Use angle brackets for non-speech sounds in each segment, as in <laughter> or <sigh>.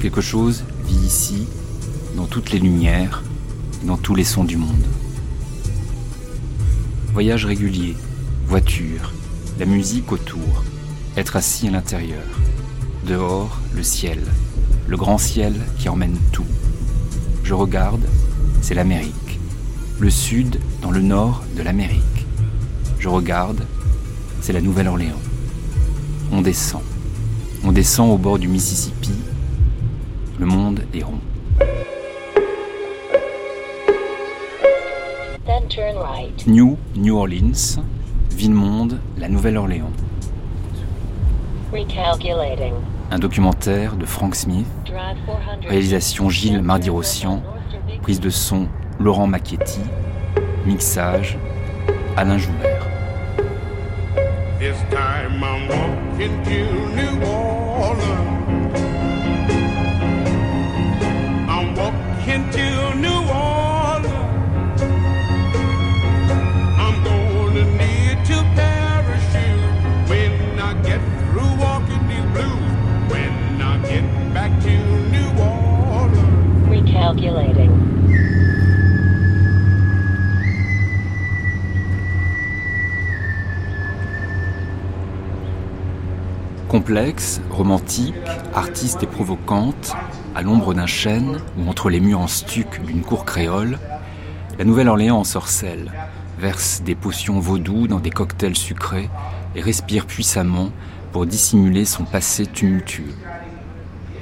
Quelque chose vit ici, dans toutes les lumières, dans tous les sons du monde. Voyage régulier, voiture, la musique autour, être assis à l'intérieur. Dehors, le ciel, le grand ciel qui emmène tout. Je regarde, c'est l'Amérique. Le sud dans le nord de l'Amérique. Je regarde, c'est la Nouvelle-Orléans. On descend. On descend au bord du Mississippi. Le monde est rond. New New Orleans, Ville-Monde, la Nouvelle-Orléans. Un documentaire de Frank Smith, réalisation Gilles Mardi-Rossian, prise de son Laurent Macchietti, mixage Alain Joubert. Complexe, romantique, artiste et provocante, à l'ombre d'un chêne ou entre les murs en stuc d'une cour créole, la Nouvelle-Orléans en sorcelle, verse des potions vaudou dans des cocktails sucrés et respire puissamment pour dissimuler son passé tumultueux.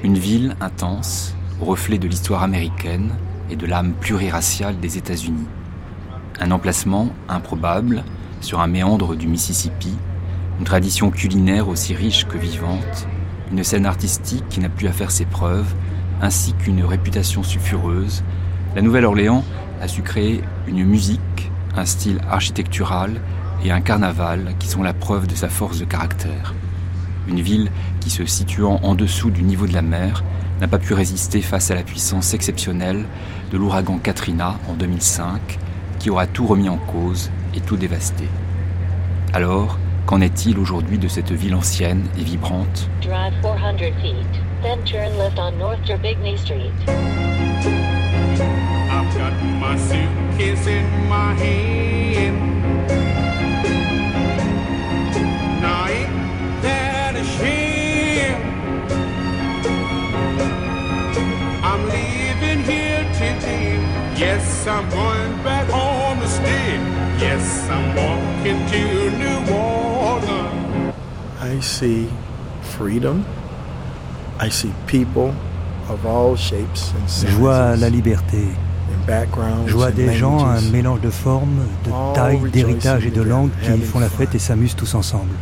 Une ville intense, reflet de l'histoire américaine et de l'âme pluriraciale des États-Unis. Un emplacement improbable sur un méandre du Mississippi, une tradition culinaire aussi riche que vivante, une scène artistique qui n'a plus à faire ses preuves, ainsi qu'une réputation sulfureuse, la Nouvelle-Orléans a su créer une musique, un style architectural et un carnaval qui sont la preuve de sa force de caractère. Une ville qui, se situant en dessous du niveau de la mer, n'a pas pu résister face à la puissance exceptionnelle de l'ouragan Katrina en 2005, qui aura tout remis en cause et tout dévasté. Alors, qu'en est-il aujourd'hui de cette ville ancienne et vibrante Drive 400 feet, then turn left on North Street. I've got my suitcase in my hand. Yes, I'm going back home to stay. Yes, I'm walking to New Orleans. I see freedom. I see people of all shapes and sizes. Je vois la liberté. Je vois des gens, un mélange de formes, de tailles, d'héritage et de langues qui font la fête et s'amusent tous ensemble.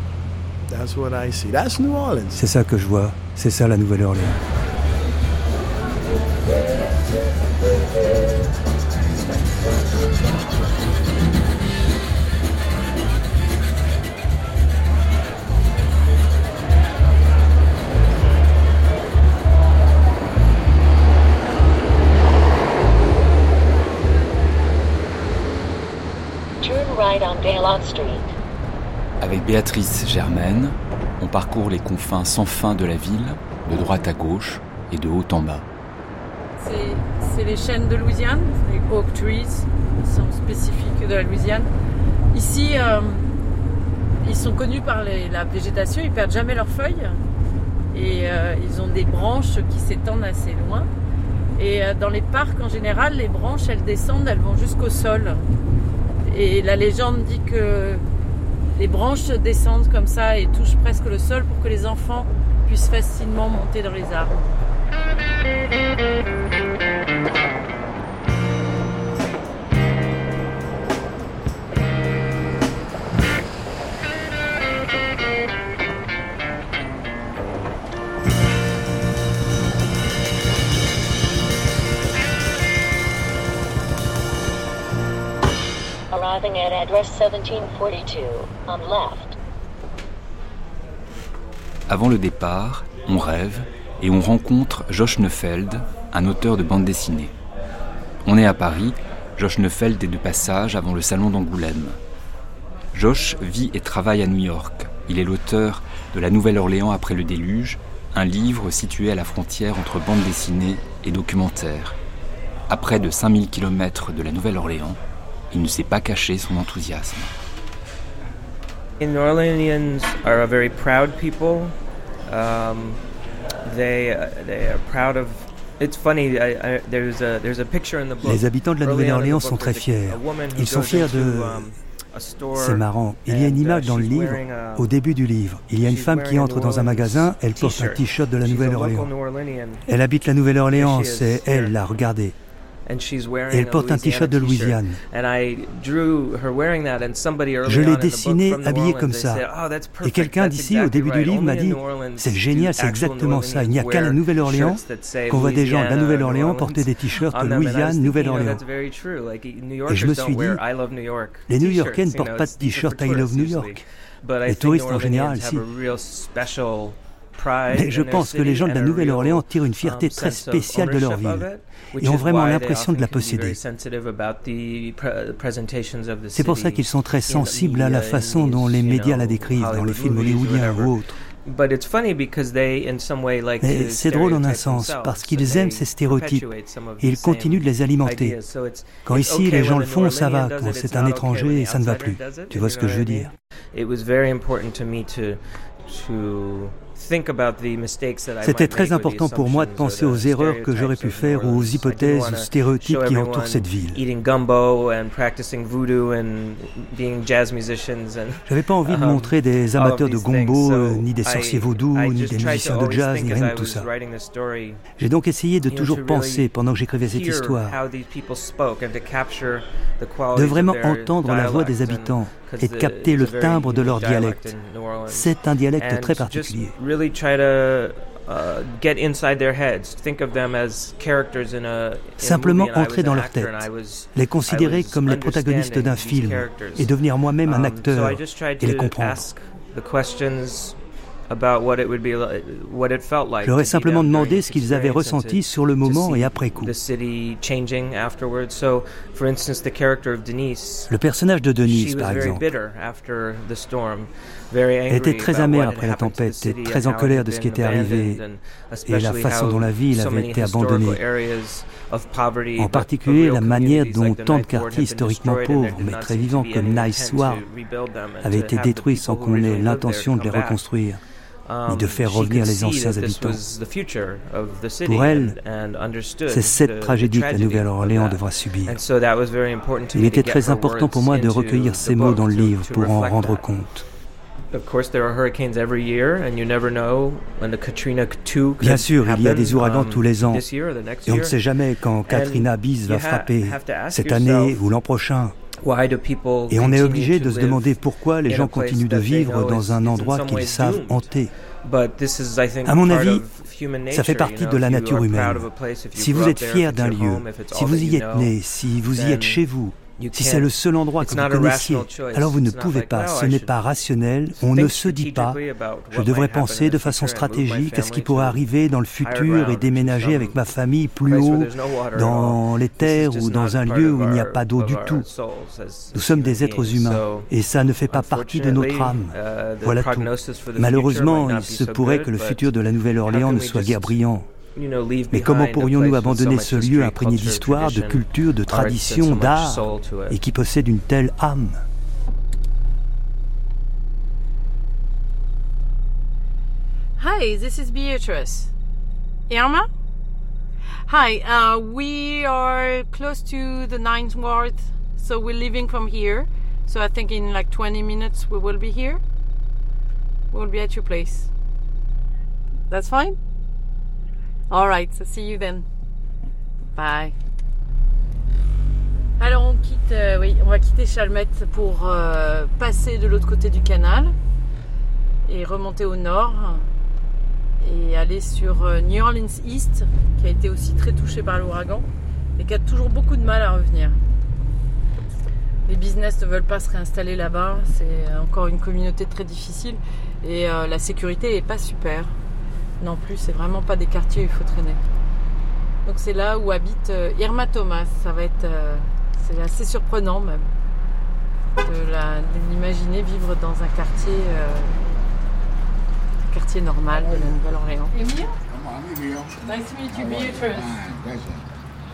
C'est ça que je vois. C'est ça la Nouvelle-Orléans. Avec Béatrice Germaine, on parcourt les confins sans fin de la ville, de droite à gauche et de haut en bas. C'est les chênes de Louisiane, les oak trees, qui sont spécifiques de la Louisiane. Ici, euh, ils sont connus par la végétation, ils perdent jamais leurs feuilles et euh, ils ont des branches qui s'étendent assez loin. Et euh, dans les parcs en général, les branches elles descendent, elles vont jusqu'au sol. Et la légende dit que les branches descendent comme ça et touchent presque le sol pour que les enfants puissent facilement monter dans les arbres. Avant le départ, on rêve et on rencontre Josh Neufeld, un auteur de bande dessinée. On est à Paris, Josh Neufeld est de passage avant le salon d'Angoulême. Josh vit et travaille à New York. Il est l'auteur de La Nouvelle-Orléans après le déluge, un livre situé à la frontière entre bande dessinée et documentaire. À près de 5000 km de la Nouvelle-Orléans, il ne s'est pas caché son enthousiasme. Les are a very proud people. Um, they, they are proud of les habitants de la Nouvelle-Orléans sont très fiers. Ils sont fiers de... Um, C'est marrant. Il y a une image uh, dans le livre, au début du livre. Il y a une femme qui entre dans un magasin, elle porte un t-shirt de la Nouvelle-Orléans. Elle habite la Nouvelle-Orléans, c'est elle, là, regardez. Et elle porte un t-shirt de Louisiane. Je l'ai dessiné habillé comme ça. Oh, Et quelqu'un d'ici, au début du livre, m'a dit C'est génial, c'est exactement ça. Il n'y a qu'à la Nouvelle-Orléans qu'on voit des gens de la Nouvelle-Orléans porter des t-shirts Louisiane, Nouvelle-Orléans. Et je me suis dit Les New-Yorkais ne portent pas de t-shirt I love New York. Les touristes en général, si. Mais je pense que les gens de la Nouvelle-Orléans tirent une fierté très spéciale de leur ville et ont vraiment l'impression de la posséder. C'est pour ça qu'ils sont très sensibles à la façon dont les médias la décrivent dans les films hollywoodiens ou autres. Mais c'est drôle en un sens, parce qu'ils aiment ces stéréotypes et ils continuent de les alimenter. Quand ici les gens le font, ça va. Quand c'est un étranger, ça ne va plus. Tu vois ce que je veux dire? C'était très important pour moi de penser aux erreurs que j'aurais pu faire ou aux hypothèses ou stéréotypes qui entourent cette ville. J'avais pas envie de <laughs> um, montrer des amateurs de gombo, euh, ni des sorciers vaudous, ni des musiciens de jazz, ni rien de tout ça. J'ai donc essayé de toujours penser, pendant que j'écrivais cette histoire, de vraiment entendre la voix des habitants et de capter le timbre de leur dialecte. C'est un dialecte très particulier. Simplement entrer dans leur tête, les considérer comme les protagonistes d'un film et devenir moi-même un um, acteur et les comprendre. J'aurais simplement demandé ce qu'ils avaient ressenti sur le moment et après coup. Le personnage de Denise, par exemple, était très amer après la tempête et très en colère de ce qui était arrivé et la façon dont la ville avait été abandonnée. En particulier la manière dont tant de quartiers historiquement pauvres, mais très vivants comme Nice War, avaient été détruits sans qu'on ait l'intention de les reconstruire ni de um, faire revenir les anciens habitants. Pour elle, c'est cette tragédie que la Nouvelle-Orléans devra subir. Il était très important pour moi de recueillir ces mots dans le livre pour en rendre compte. Bien sûr, il y a des ouragans um, tous les ans. Et on ne sait jamais quand Katrina bis va frapper, cette année ou l'an prochain. Et on est obligé de se demander pourquoi les gens continuent de vivre dans un endroit qu'ils savent hanter. À mon avis, ça fait partie de la nature humaine. Si vous êtes fier d'un lieu, si vous y êtes né, si vous y êtes chez vous, si c'est le seul endroit que vous connaissiez, alors vous ne pouvez pas, ce n'est pas rationnel, on ne se dit pas, je devrais penser de façon stratégique à ce qui pourrait arriver dans le futur et déménager avec ma famille plus haut, dans les terres ou dans un lieu où il n'y a pas d'eau du tout. Nous sommes des êtres humains et ça ne fait pas partie de notre âme. Uh, voilà tout. Malheureusement, il se pourrait que le futur de la Nouvelle-Orléans ne soit guère brillant. Mais comment pourrions-nous abandonner ce lieu imprégné d'histoire, de culture, de tradition, d'art, et qui possède une telle âme? Hi, this is Beatrice. Irma? Hi, uh, we are close to the Ninth Ward, so we're leaving from here. So I think in like 20 minutes we will be here. We'll be at your place. That's fine? Alright, so see you then. Bye. Alors on quitte, euh, oui, on va quitter Chalmette pour euh, passer de l'autre côté du canal et remonter au nord et aller sur euh, New Orleans East qui a été aussi très touché par l'ouragan et qui a toujours beaucoup de mal à revenir. Les business ne veulent pas se réinstaller là-bas, c'est encore une communauté très difficile et la sécurité n'est pas super non plus, c'est vraiment pas des quartiers où il faut traîner. Donc c'est là où habite euh, Irma Thomas. Ça va être, euh, c'est assez surprenant même de l'imaginer vivre dans un quartier, euh, quartier normal de la Nouvelle-Orléans.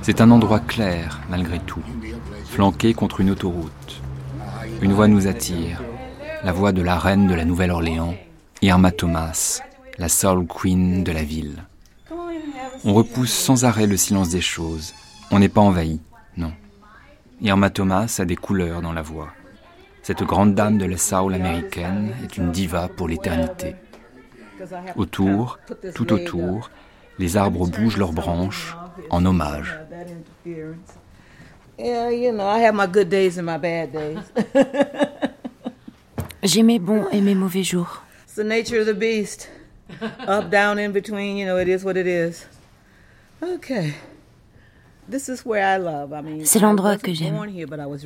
C'est un endroit clair, malgré tout, flanqué contre une autoroute. Une voix nous attire, la voix de la reine de la Nouvelle-Orléans, Irma Thomas, la soul queen de la ville. On repousse sans arrêt le silence des choses. On n'est pas envahi, non. Irma Thomas a des couleurs dans la voix. Cette grande dame de la soul américaine est une diva pour l'éternité. Autour, tout autour, les arbres bougent leurs branches en hommage. J'ai mes bons et mes mauvais jours. It's the nature of the beast. <laughs> Up, down, in between, you know, it is what it is. Okay. C'est l'endroit que j'aime.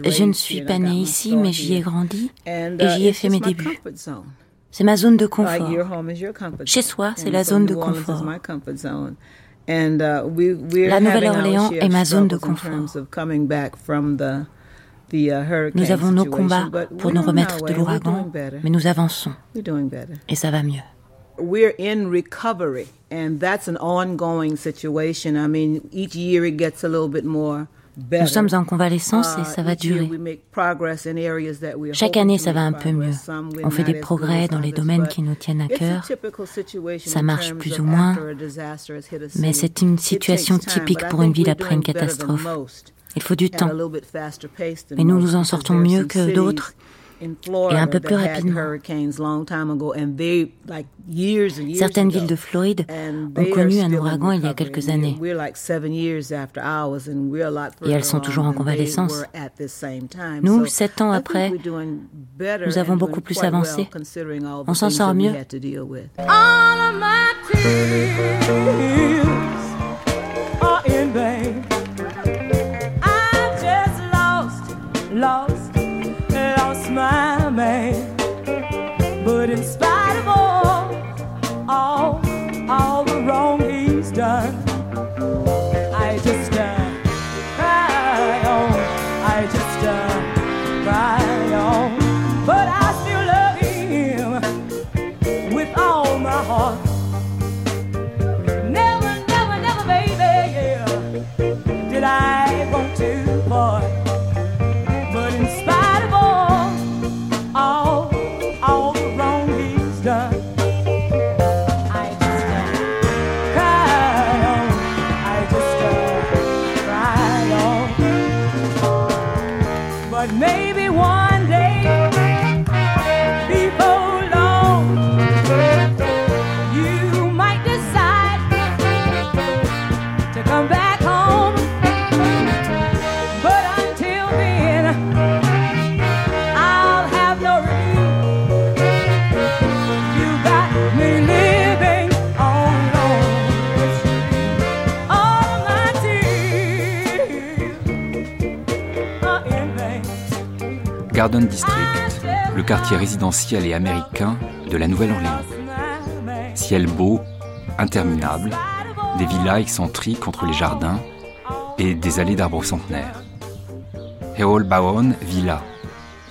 Je ne suis pas née ici, mais j'y ai grandi et j'y ai fait mes débuts. C'est ma zone de confort. Chez soi, c'est la zone de confort. La Nouvelle-Orléans est ma zone de confort. Nous avons nos combats pour nous remettre de l'ouragan, mais nous avançons. Et ça va mieux. We're in recovery and that's an ongoing situation. I mean, each year it gets a little bit more Nous sommes en convalescence et ça va durer. Chaque année, ça va un peu mieux. On fait des progrès dans les domaines qui nous tiennent à cœur. Ça marche plus ou moins, mais c'est une situation typique pour une ville après une catastrophe. Il faut du temps. Mais nous nous en sortons mieux que d'autres et un peu plus rapidement. Certaines villes de Floride ont connu un ouragan il y a quelques années. Et elles sont toujours en convalescence. Nous, sept ans après, nous avons beaucoup plus avancé. On s'en sort mieux. Garden District, le quartier résidentiel et américain de la Nouvelle-Orléans. Ciel beau, interminable, des villas excentriques entre les jardins et des allées d'arbres centenaires. Harold Bowen vit là.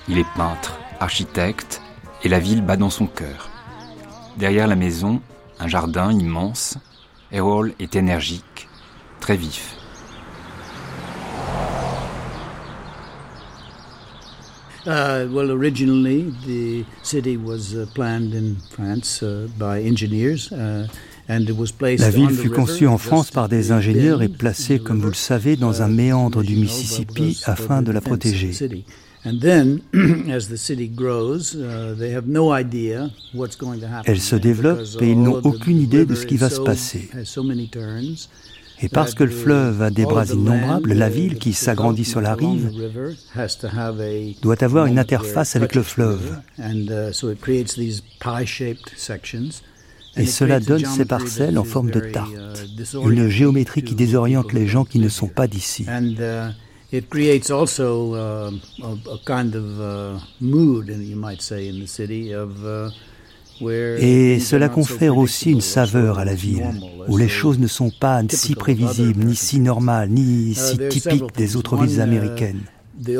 Il est peintre, architecte, et la ville bat dans son cœur. Derrière la maison, un jardin immense. Harold est énergique, très vif. Uh, well, originally the city was uh, planned in France uh, by engineers. Uh, La ville fut conçue en France par des ingénieurs et placée, comme vous le savez, dans un méandre du Mississippi afin de la protéger. Elle se développe et ils n'ont aucune idée de ce qui va se passer. Et parce que le fleuve a des bras innombrables, la ville qui s'agrandit sur la rive doit avoir une interface avec le fleuve. Et cela donne ces parcelles en forme de tarte, une géométrie qui désoriente les gens qui ne sont pas d'ici. Et cela confère aussi une saveur à la ville, où les choses ne sont pas si prévisibles, ni si normales, ni uh, si typiques des autres villes uh, américaines. Il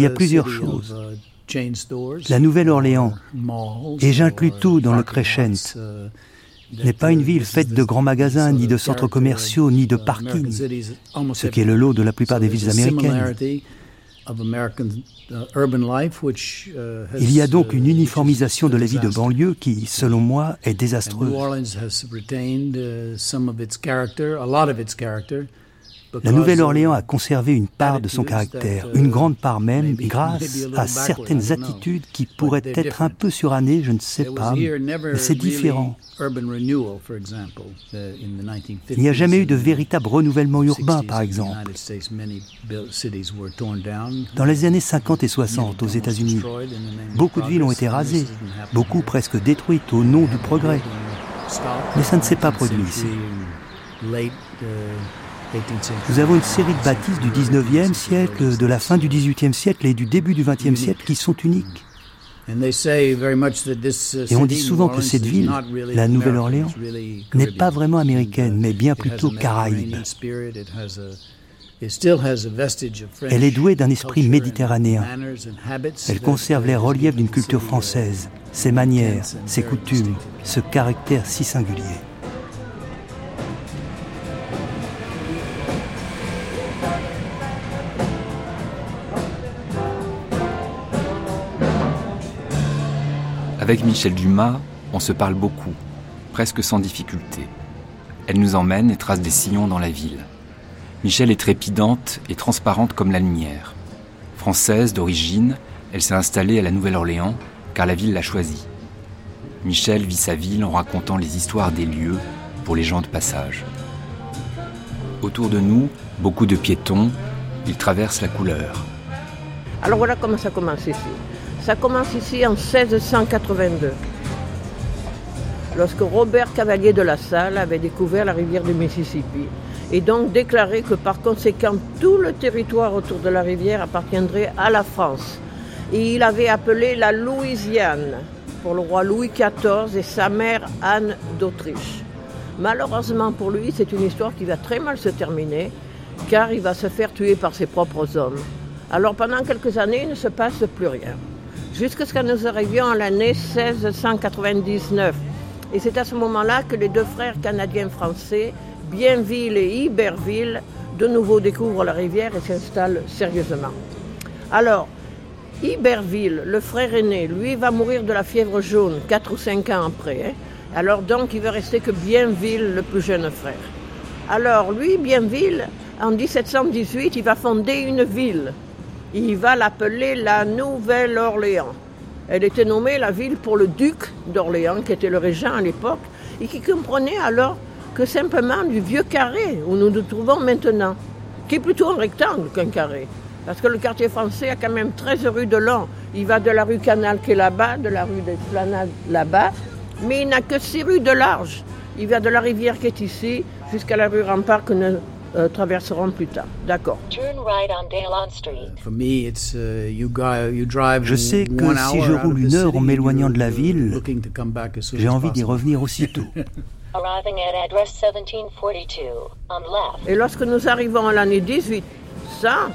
y a plusieurs choses. La Nouvelle-Orléans, et j'inclus tout dans le crescent, n'est pas une ville faite de grands magasins, ni de centres commerciaux, ni de parkings, ce qui est le lot de la plupart des villes américaines. Il y a donc une uniformisation de la vie de banlieue qui, selon moi, est désastreuse. La Nouvelle-Orléans a conservé une part de son caractère, une grande part même, grâce à certaines attitudes qui pourraient être un peu surannées, je ne sais pas, mais c'est différent. Il n'y a jamais eu de véritable renouvellement urbain, par exemple. Dans les années 50 et 60 aux États-Unis, beaucoup de villes ont été rasées, beaucoup presque détruites au nom du progrès. Mais ça ne s'est pas produit ici. Nous avons une série de bâtisses du 19e siècle, de la fin du 18e siècle et du début du 20e siècle qui sont uniques. Et on dit souvent que cette ville, la Nouvelle-Orléans, n'est pas vraiment américaine, mais bien plutôt caraïbe. Elle est douée d'un esprit méditerranéen. Elle conserve les reliefs d'une culture française, ses manières, ses coutumes, ce caractère si singulier. Avec Michel Dumas, on se parle beaucoup, presque sans difficulté. Elle nous emmène et trace des sillons dans la ville. Michel est trépidante et transparente comme la lumière. Française d'origine, elle s'est installée à la Nouvelle-Orléans car la ville l'a choisie. Michel vit sa ville en racontant les histoires des lieux pour les gens de passage. Autour de nous, beaucoup de piétons, ils traversent la couleur. Alors voilà comment ça commence ici. Ça commence ici en 1682, lorsque Robert Cavalier de la Salle avait découvert la rivière du Mississippi et donc déclaré que par conséquent tout le territoire autour de la rivière appartiendrait à la France. Et il avait appelé la Louisiane pour le roi Louis XIV et sa mère Anne d'Autriche. Malheureusement pour lui, c'est une histoire qui va très mal se terminer car il va se faire tuer par ses propres hommes. Alors pendant quelques années, il ne se passe plus rien jusqu'à ce que nous arrivions en l'année 1699. Et c'est à ce moment-là que les deux frères canadiens-français, Bienville et Iberville, de nouveau découvrent la rivière et s'installent sérieusement. Alors, Iberville, le frère aîné, lui va mourir de la fièvre jaune 4 ou 5 ans après. Hein. Alors donc, il va rester que Bienville, le plus jeune frère. Alors, lui, Bienville, en 1718, il va fonder une ville il va l'appeler la Nouvelle-Orléans. Elle était nommée la ville pour le duc d'Orléans, qui était le régent à l'époque, et qui comprenait alors que simplement du vieux carré où nous nous trouvons maintenant, qui est plutôt un rectangle qu'un carré. Parce que le quartier français a quand même 13 rues de long. Il va de la rue Canal qui est là-bas, de la rue d'Esplanade là-bas, mais il n'a que 6 rues de large. Il va de la rivière qui est ici jusqu'à la rue Rempart que nous euh, traverseront plus tard. D'accord. Je sais que si je roule une heure en m'éloignant de la ville, j'ai envie d'y revenir aussitôt. <laughs> Et lorsque nous arrivons à l'année 18, ça,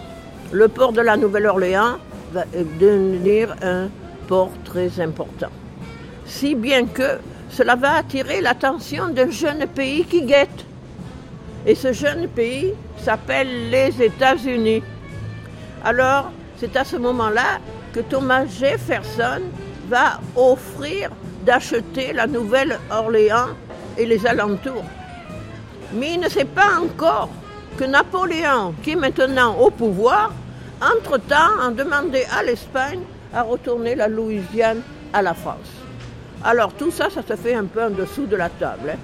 le port de la Nouvelle-Orléans va devenir un port très important. Si bien que cela va attirer l'attention d'un jeune pays qui guette. Et ce jeune pays s'appelle les États-Unis. Alors, c'est à ce moment-là que Thomas Jefferson va offrir d'acheter la Nouvelle-Orléans et les alentours. Mais il ne sait pas encore que Napoléon, qui est maintenant au pouvoir, entre-temps a demandé à l'Espagne à retourner la Louisiane à la France. Alors tout ça, ça se fait un peu en dessous de la table. Hein.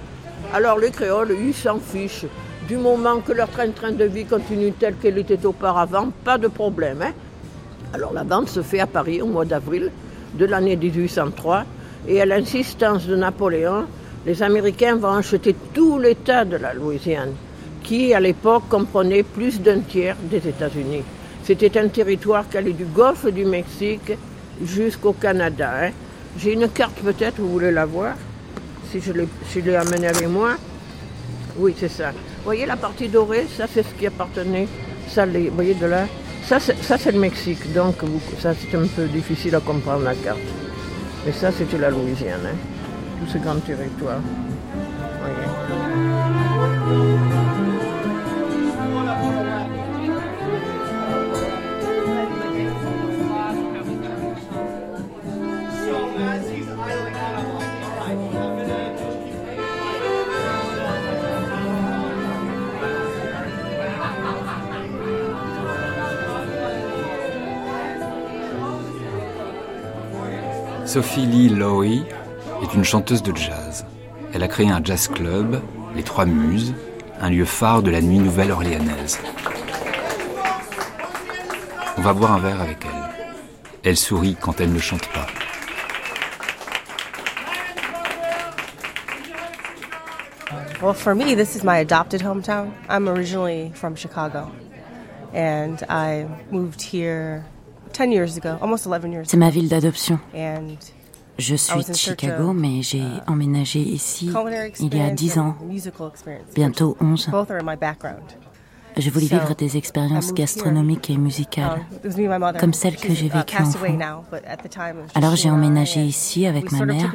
Alors les créoles, ils s'en fichent. Du moment que leur train-train de vie continue tel qu'elle était auparavant, pas de problème. Hein. Alors la vente se fait à Paris au mois d'avril de l'année 1803 et à l'insistance de Napoléon, les Américains vont acheter tout l'État de la Louisiane, qui à l'époque comprenait plus d'un tiers des États-Unis. C'était un territoire qui allait du golfe du Mexique jusqu'au Canada. Hein. J'ai une carte peut-être, vous voulez la voir, si je l'ai amenée avec moi. Oui, c'est ça. Vous voyez la partie dorée, ça c'est ce qui appartenait, ça, vous voyez de là, ça, c'est le Mexique, donc ça c'est un peu difficile à comprendre la carte. Mais ça c'était la Louisiane, hein. tout ce grand territoire. Sophie Lee Lowy est une chanteuse de jazz. Elle a créé un jazz club, les Trois Muses, un lieu phare de la nuit nouvelle-orléanaise. On va boire un verre avec elle. Elle sourit quand elle ne chante pas. Well, for me, this is my adopted hometown. I'm originally Chicago, and I moved here C'est ma ville d'adoption. Je suis de Chicago, mais j'ai emménagé ici il y a 10 ans, bientôt 11. Je voulais vivre des expériences gastronomiques et musicales, um, comme celles que j'ai uh, vécues enfant. Alors j'ai emménagé ici avec ma mère.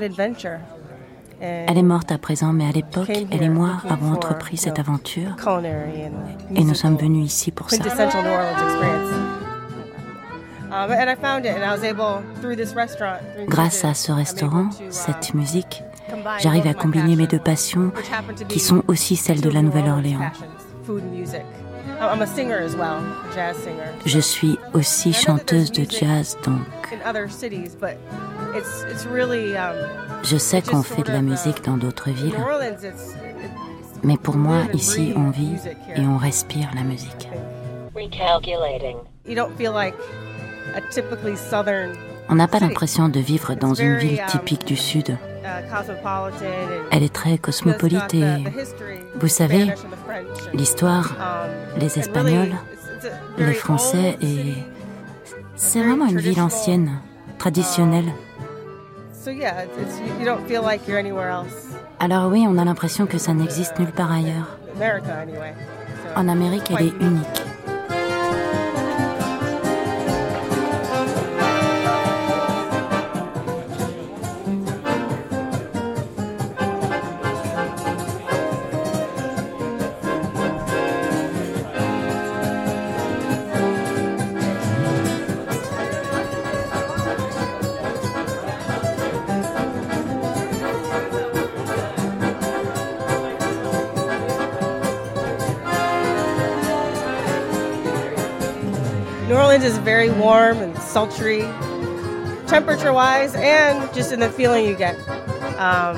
Elle est morte à présent, mais à l'époque, elle et moi avons entrepris cette aventure et nous sommes venus ici pour ça. Grâce à ce restaurant, cette um, musique, j'arrive à combiner mes deux passions qui sont aussi celles de la Nouvelle-Orléans. Je suis aussi chanteuse de jazz, donc um, je sais qu'on fait de la musique dans d'autres villes, mais pour moi, ici, on vit et on respire la musique. On n'a pas l'impression de vivre dans une ville um, typique du Sud. Uh, Elle est très cosmopolite et, vous savez, l'histoire, um, les Espagnols, les Français et... C'est vraiment une ville ancienne, traditionnelle. Alors oui, on a l'impression que ça n'existe nulle part ailleurs. En Amérique, elle est unique. Is very warm and sultry, temperature wise, and just in the feeling you get. Um,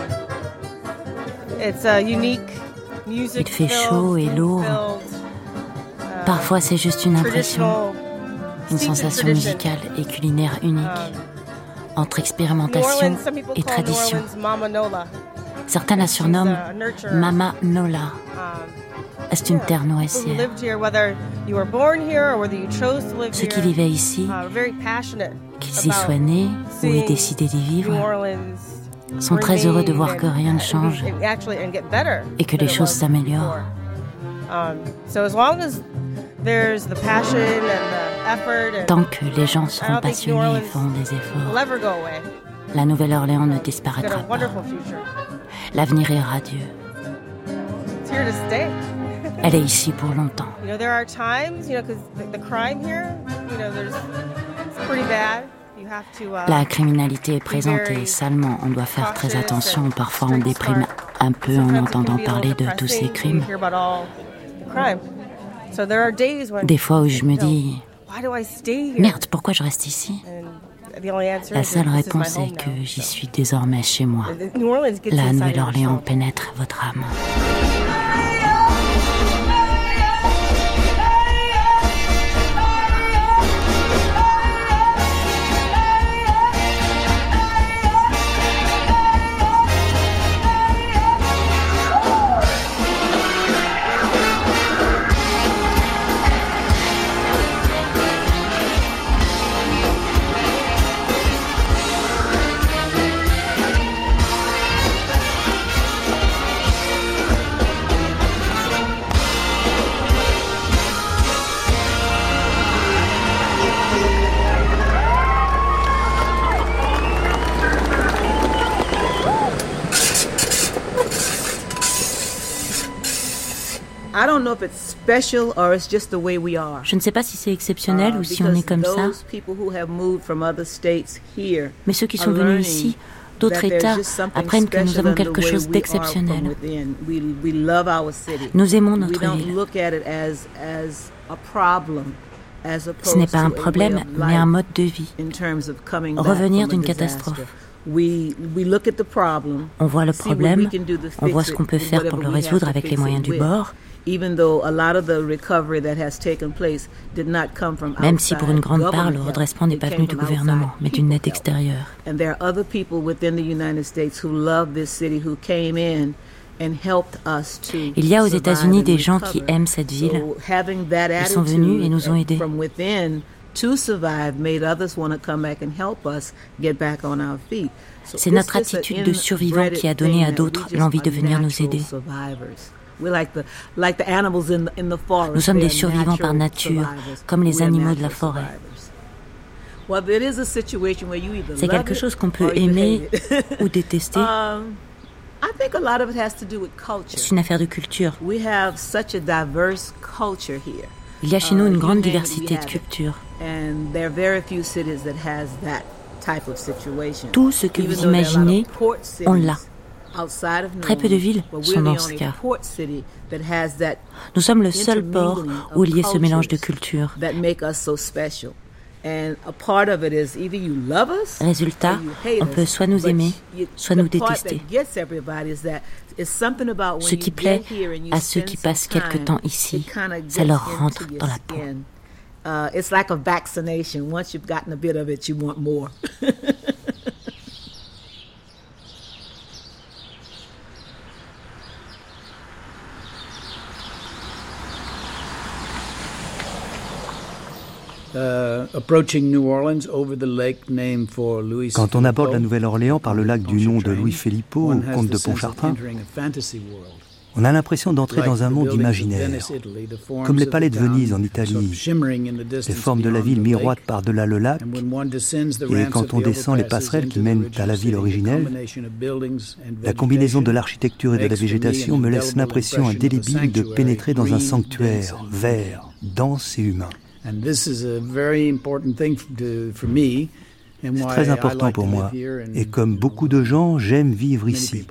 it's a unique music Il fait chaud et lourd. Uh, Parfois, c'est juste une impression, une sensation musicale et culinaire unique, um, entre expérimentation et tradition. Certains la surnomment Mama Nola. C'est une terre nourricière? Ceux qui vivaient ici, uh, qu'ils y soient nés ou aient décidé d'y vivre, sont très heureux de voir que rien ne change et que les choses s'améliorent. Um, Tant que les gens seront passionnés et feront des efforts, la Nouvelle-Orléans ne disparaîtra pas. L'avenir est radieux. Elle est ici pour longtemps. La criminalité est présente et salement on doit faire très attention. Parfois on déprime un peu en entendant parler de tous ces crimes. Des fois où je me dis, merde, pourquoi je reste ici? La seule réponse est que j'y suis désormais chez moi. La Nouvelle-Orléans pénètre votre âme. Je ne sais pas si c'est exceptionnel ou si on est comme ça. Mais ceux qui sont venus ici d'autres États apprennent que nous avons quelque chose d'exceptionnel. Nous aimons notre ville. Ce n'est pas un problème, mais un mode de vie. Revenir d'une catastrophe. On voit le problème, on voit ce qu'on peut faire pour le résoudre avec les moyens du bord. Même si pour une grande part le redressement n'est pas venu du gouvernement, mais d'une aide extérieure. Il y a aux États-Unis des gens qui aiment cette ville. Ils sont venus et nous ont aidés. C'est notre attitude de survivant qui a donné à d'autres l'envie de venir nous aider. Nous sommes des survivants par nature, comme les animaux de la forêt. C'est quelque chose qu'on peut aimer ou détester. Um, C'est une affaire de culture. Il y a chez nous une uh, grande diversité de cultures. Tout ce que vous imaginez, on l'a. Très peu de villes sont dans ce cas. Nous sommes le seul port où il y a ce mélange de cultures. Résultat, on peut soit nous aimer, soit nous détester. Ce qui plaît à ceux qui passent quelque temps ici, ça leur rentre dans la peau. Uh, it's like a vaccination. Once you've gotten a bit of it, you want more. Uh, Quand on aborde la Nouvelle-Orléans par le lac du nom de Louis Philippot, comte de Pontchartrain, on a l'impression d'entrer dans un monde imaginaire, comme les palais de Venise en Italie. Les formes de la ville miroitent par-delà le lac, et quand on descend les passerelles qui mènent à la ville originelle, la combinaison de l'architecture et de la végétation me laisse l'impression indélébile de pénétrer dans un sanctuaire vert, dense et humain. C'est très important pour moi. Et comme beaucoup de gens, j'aime vivre ici.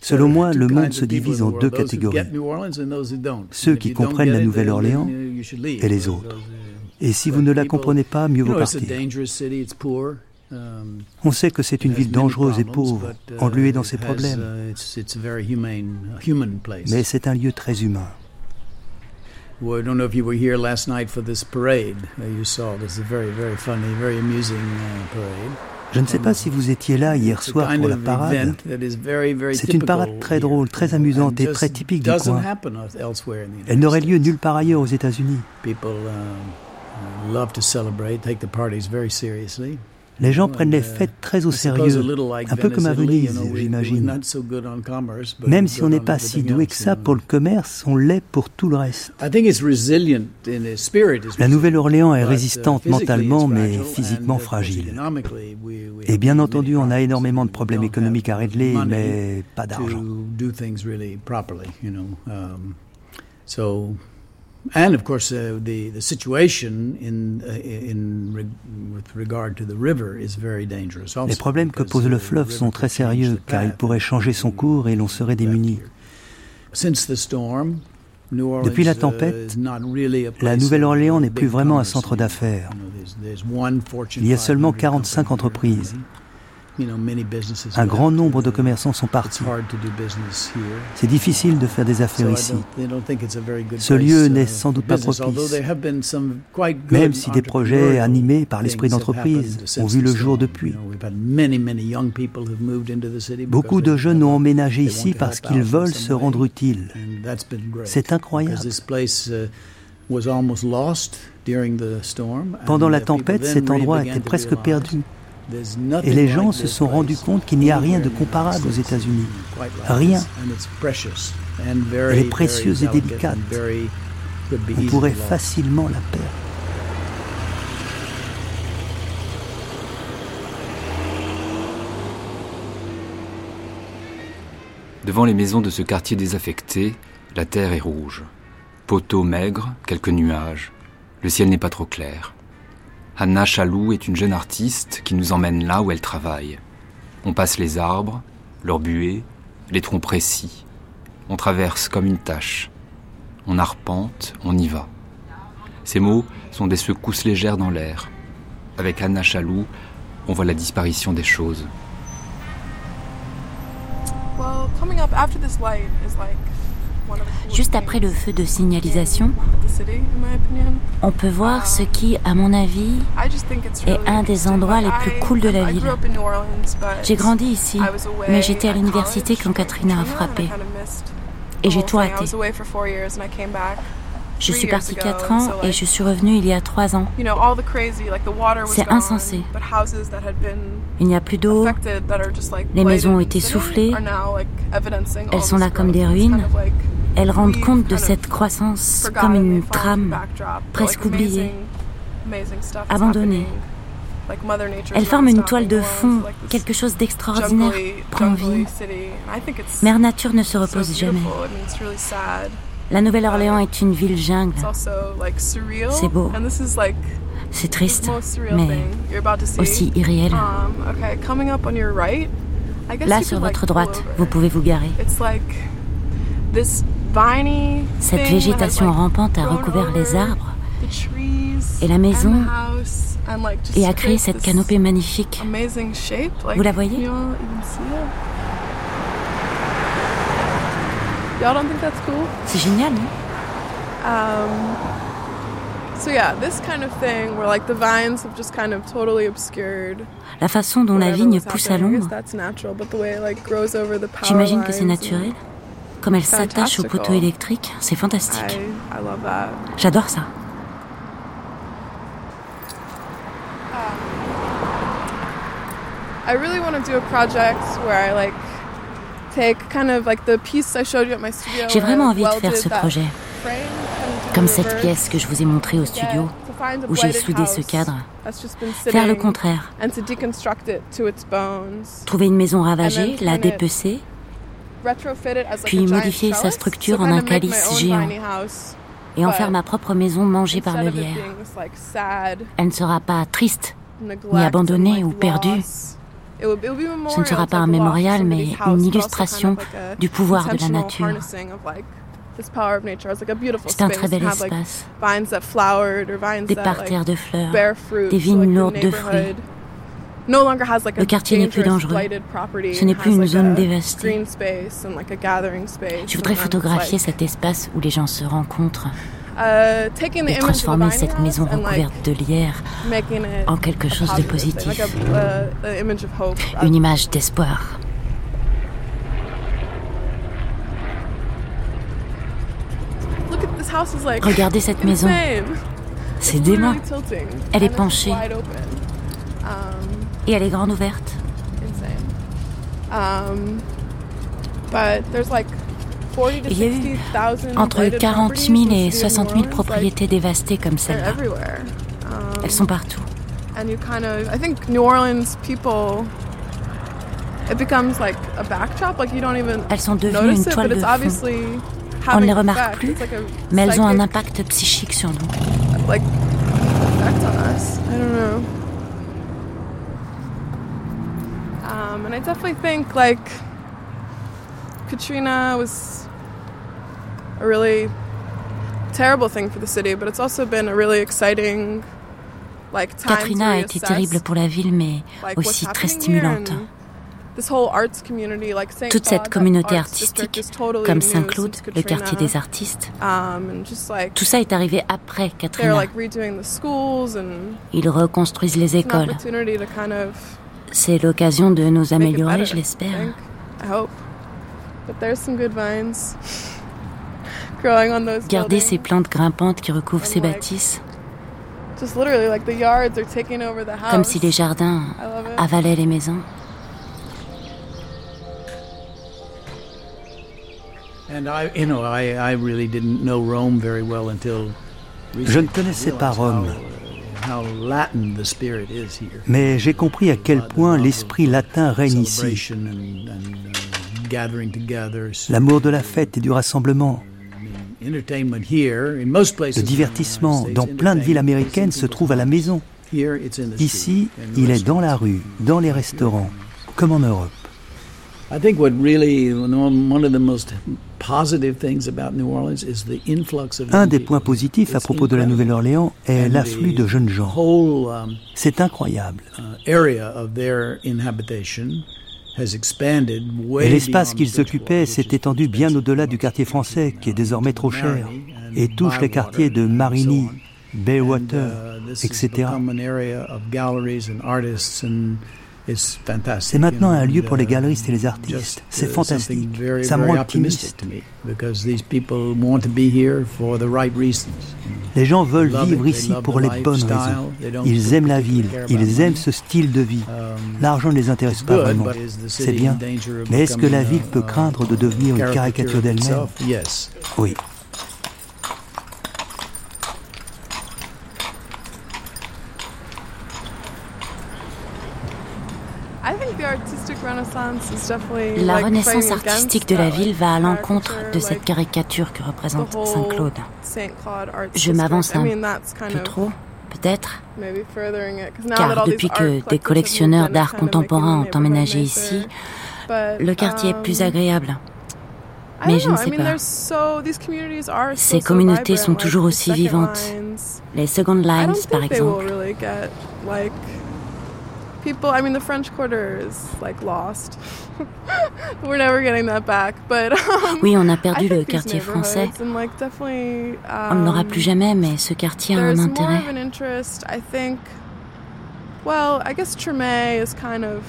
Selon moi, le monde se divise en deux catégories. Ceux qui comprennent la Nouvelle-Orléans et les autres. Et si vous ne la comprenez pas, mieux vaut partir. Um, On sait que c'est une ville dangereuse et pauvre, engluée dans ses problèmes. Mais c'est un lieu très humain. Well, I don't know if you were here last night for this parade. Uh, you saw this is a very, very funny, very amusing uh, parade. Je ne sais pas si vous étiez là hier soir pour la parade. C'est une parade très drôle, très amusante et très typique du coin. Elle n'aurait lieu nulle part ailleurs aux États-Unis. Uh. Les gens prennent les fêtes très au sérieux, un peu comme à Venise, j'imagine. Même si on n'est pas si doué que ça pour le commerce, on l'est pour tout le reste. La Nouvelle-Orléans est uh, résistante mentalement, mais physiquement fragile. Et bien entendu, on a énormément de problèmes économiques à régler, mais pas d'argent. And of course, uh, the the situation in uh, in with regard to the river is very dangerous. Les problèmes que pose le fleuve sont très sérieux car il pourrait changer son cours et l'on serait démuni. Since the storm, depuis la uh, tempête, la Nouvelle-Orléans n'est plus vraiment un centre d'affaires. Il y a seulement 45 entreprises. Un grand nombre de commerçants sont partis. C'est difficile de faire des affaires ici. Ce lieu n'est sans doute pas propice. Même si des projets animés par l'esprit d'entreprise ont vu le jour depuis. Beaucoup de jeunes ont emménagé ici parce qu'ils veulent se rendre utiles. C'est incroyable. Pendant la tempête, cet endroit était presque perdu. Et les gens se sont rendus compte qu'il n'y a rien de comparable aux États-Unis. Rien. Elle est précieuse et délicate. On pourrait facilement la perdre. Devant les maisons de ce quartier désaffecté, La terre est rouge. Poteau maigre, quelques nuages. Le ciel n'est pas trop clair. Anna Chalou est une jeune artiste qui nous emmène là où elle travaille. On passe les arbres, leurs buées, les troncs précis. On traverse comme une tâche. On arpente, on y va. Ces mots sont des secousses légères dans l'air. Avec Anna Chalou, on voit la disparition des choses. Juste après le feu de signalisation, on peut voir ce qui, à mon avis, est un des endroits les plus cools de la ville. J'ai grandi ici, mais j'étais à l'université quand Katrina a frappé. Et j'ai tout raté. Je suis partie 4 ans et je suis revenue il y a 3 ans. C'est insensé. Il n'y a plus d'eau. Les maisons ont été soufflées. Elles sont là comme des ruines. Elles rendent compte de cette croissance comme une trame presque oubliée, abandonnée. Elles forment une toile de fond, quelque chose d'extraordinaire prend vie. Mère Nature ne se repose jamais. La Nouvelle-Orléans est une ville jungle. C'est beau. C'est triste, mais aussi irréel. Là, sur votre droite, vous pouvez vous garer. Cette végétation rampante a recouvert les arbres et la maison et a créé cette canopée magnifique. Vous la voyez? C'est génial, non? La façon dont la vigne pousse à l'ombre. J'imagine que c'est naturel. Comme elle s'attache au poteau électrique, c'est fantastique. J'adore ça. I really want to do a project where I like j'ai vraiment envie de faire ce projet. Comme cette pièce que je vous ai montrée au studio, où j'ai soudé ce cadre. Faire le contraire. Trouver une maison ravagée, la dépecer, puis modifier sa structure en un calice géant et en faire ma propre maison mangée par le lierre. Elle ne sera pas triste, ni abandonnée ou perdue. Ce ne sera pas un mémorial, mais une illustration du pouvoir de la nature. C'est un très bel espace. Des parterres de fleurs, des vignes lourdes de fruits. Le quartier n'est plus dangereux. Ce n'est plus une zone dévastée. Je voudrais photographier cet espace où les gens se rencontrent et uh, transformer cette maison recouverte de lierre en quelque chose de positif. Uh, Une image d'espoir. Regardez cette maison. C'est dément. Elle est penchée. Um, et elle est grande ouverte. Um, il y a eu entre 40 000 et 60 000 propriétés dévastées comme celle-là. Elles sont partout. Elles sont devenues une toile de fond. On ne les remarque plus, mais elles ont un impact psychique sur nous. Um, and I definitely think like Katrina was a really terrible thing for the city, but it's also been a really exciting like time Katrina a été terrible pour la ville, mais aussi très stimulante. Toute cette communauté artistique, comme Saint-Claude, le quartier des artistes, um, tout ça est arrivé après Katrina. Ils reconstruisent les écoles. C'est l'occasion de nous améliorer, je l'espère. Gardez ces plantes grimpantes qui recouvrent ces bâtisses. Comme si les jardins avalaient les maisons. Je ne connaissais pas Rome, mais j'ai compris à quel point l'esprit latin règne ici. L'amour de la fête et du rassemblement, Le divertissement dans plein de villes américaines se trouve à la maison. Ici, il est dans la rue, dans les restaurants, comme en Europe. Un des points positifs à propos de la Nouvelle-Orléans est l'afflux de jeunes gens. Um, C'est incroyable. Uh, et l'espace qu'ils occupaient s'est étendu bien au-delà du quartier français, qui est désormais trop cher, et touche les quartiers de Marigny, Baywater, etc. C'est maintenant un lieu pour les galeristes et les artistes. C'est fantastique. Ça me rend optimiste. Les gens veulent vivre ici pour les bonnes raisons. Ils aiment la ville, ils aiment ce style de vie. Um, L'argent ne les intéresse pas vraiment. C'est bien. Mais est-ce que la ville peut craindre de devenir une caricature d'elle-même? Oui. La renaissance artistique de la ville va à l'encontre de cette caricature que représente Saint-Claude. Je m'avance un peu trop, peut-être, car depuis que des collectionneurs d'art contemporain ont emménagé ici, le quartier est plus um, agréable. Mais je ne sais pas. Ces communautés sont toujours aussi vivantes. Les Second Lines, par exemple. People i mean the french quarter is like lost. <laughs> We're never getting that back but um, oui on a perdu le quartier français. like, um, on ne l'aura plus jamais mais ce quartier a un intérêt more of an interest, I think, well i guess Tremé is kind of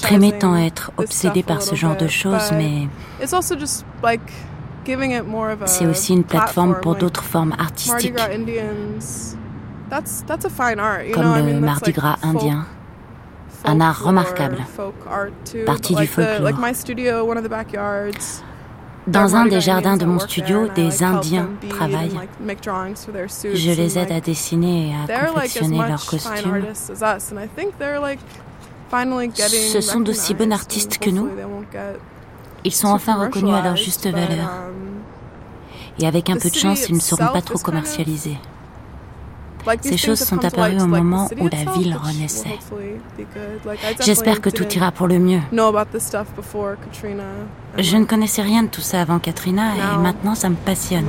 Trémé tend à être obsédé par ce genre de choses mais c'est aussi une plateforme pour d'autres formes artistiques. Comme le Mardi Gras indien un art remarquable, partie du folklore. Dans un des jardins de mon studio, des Indiens travaillent. Je les aide à dessiner et à confectionner leurs costumes. Ce sont d'aussi bons artistes que nous. Ils sont enfin reconnus à leur juste valeur. Um, et avec un peu de chance, ils ne seront pas trop commercialisés. Ces choses sont apparues au moment où la ville renaissait. J'espère que tout ira pour le mieux. Je ne connaissais rien de tout ça avant Katrina et maintenant ça me passionne.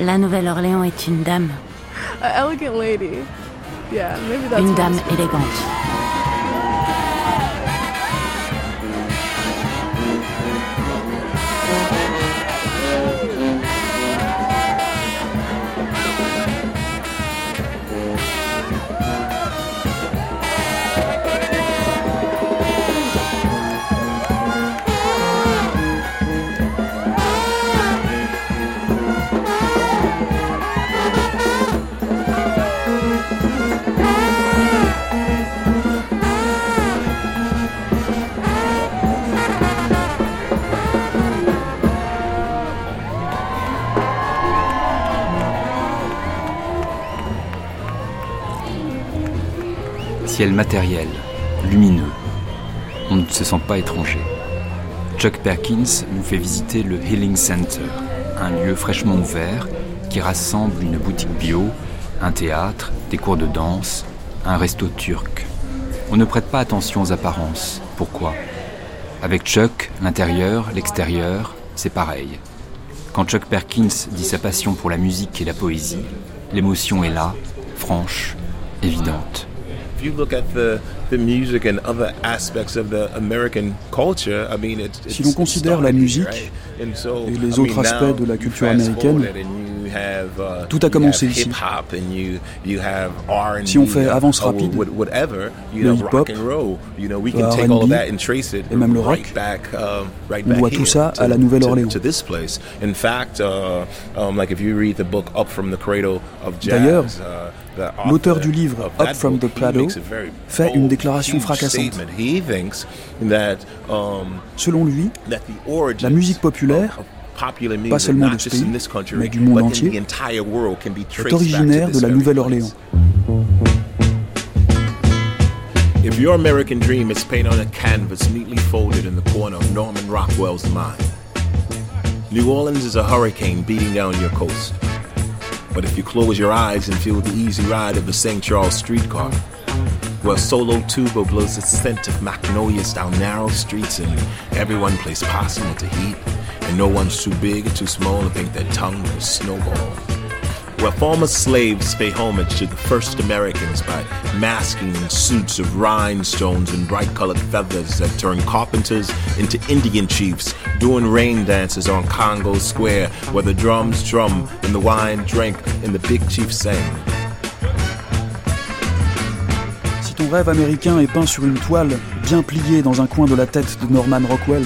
La Nouvelle-Orléans est une dame. Une dame élégante. Matériel, lumineux. On ne se sent pas étranger. Chuck Perkins nous fait visiter le Healing Center, un lieu fraîchement ouvert qui rassemble une boutique bio, un théâtre, des cours de danse, un resto turc. On ne prête pas attention aux apparences. Pourquoi? Avec Chuck, l'intérieur, l'extérieur, c'est pareil. Quand Chuck Perkins dit sa passion pour la musique et la poésie, l'émotion est là, franche, évidente. Si l'on considère la musique et les autres aspects de la culture américaine, uh, tout a commencé ici. Si on fait avance rapide, le hip-hop, le R&B et même le rock, um, on doit tout ça à la Nouvelle-Orléans. D'ailleurs, L'auteur du livre Up from the Plateau fait une déclaration fracassante. Um, Selon lui, la musique populaire, pas seulement de ce pays, mais du monde entier, est originaire de la Nouvelle-Orléans. If your American dream is painted on a canvas neatly folded in the corner of Norman Rockwell's mind, New Orleans is a hurricane beating down your coast. But if you close your eyes and feel the easy ride of the St. Charles streetcar, where solo tuba blows the scent of magnolias down narrow streets and everyone plays possum with the heat, and no one's too big or too small to think their tongue will snowball where former slaves pay homage to the first Americans by masking in suits of rhinestones and bright colored feathers that turn carpenters into Indian chiefs, doing rain dances on Congo Square, where the drums drum and the wine drink and the big chief sang. Si ton rêve américain est peint sur une toile bien pliée dans un coin de la tête de Norman Rockwell,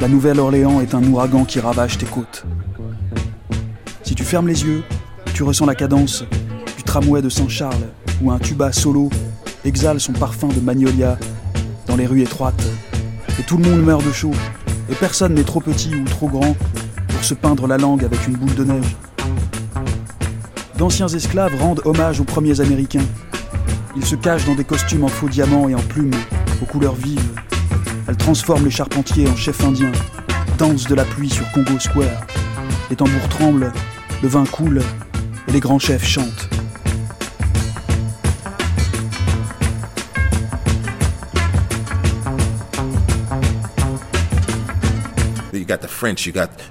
la Nouvelle-Orléans est un ouragan qui ravage tes côtes. Si tu fermes les yeux, tu ressens la cadence du tramway de Saint-Charles, où un tuba solo exhale son parfum de magnolia dans les rues étroites. Et tout le monde meurt de chaud, et personne n'est trop petit ou trop grand pour se peindre la langue avec une boule de neige. D'anciens esclaves rendent hommage aux premiers Américains. Ils se cachent dans des costumes en faux diamants et en plumes, aux couleurs vives. Elles transforment les charpentiers en chefs indiens, dansent de la pluie sur Congo Square. Les tambours tremblent, le vin coule, les grands chefs chantent.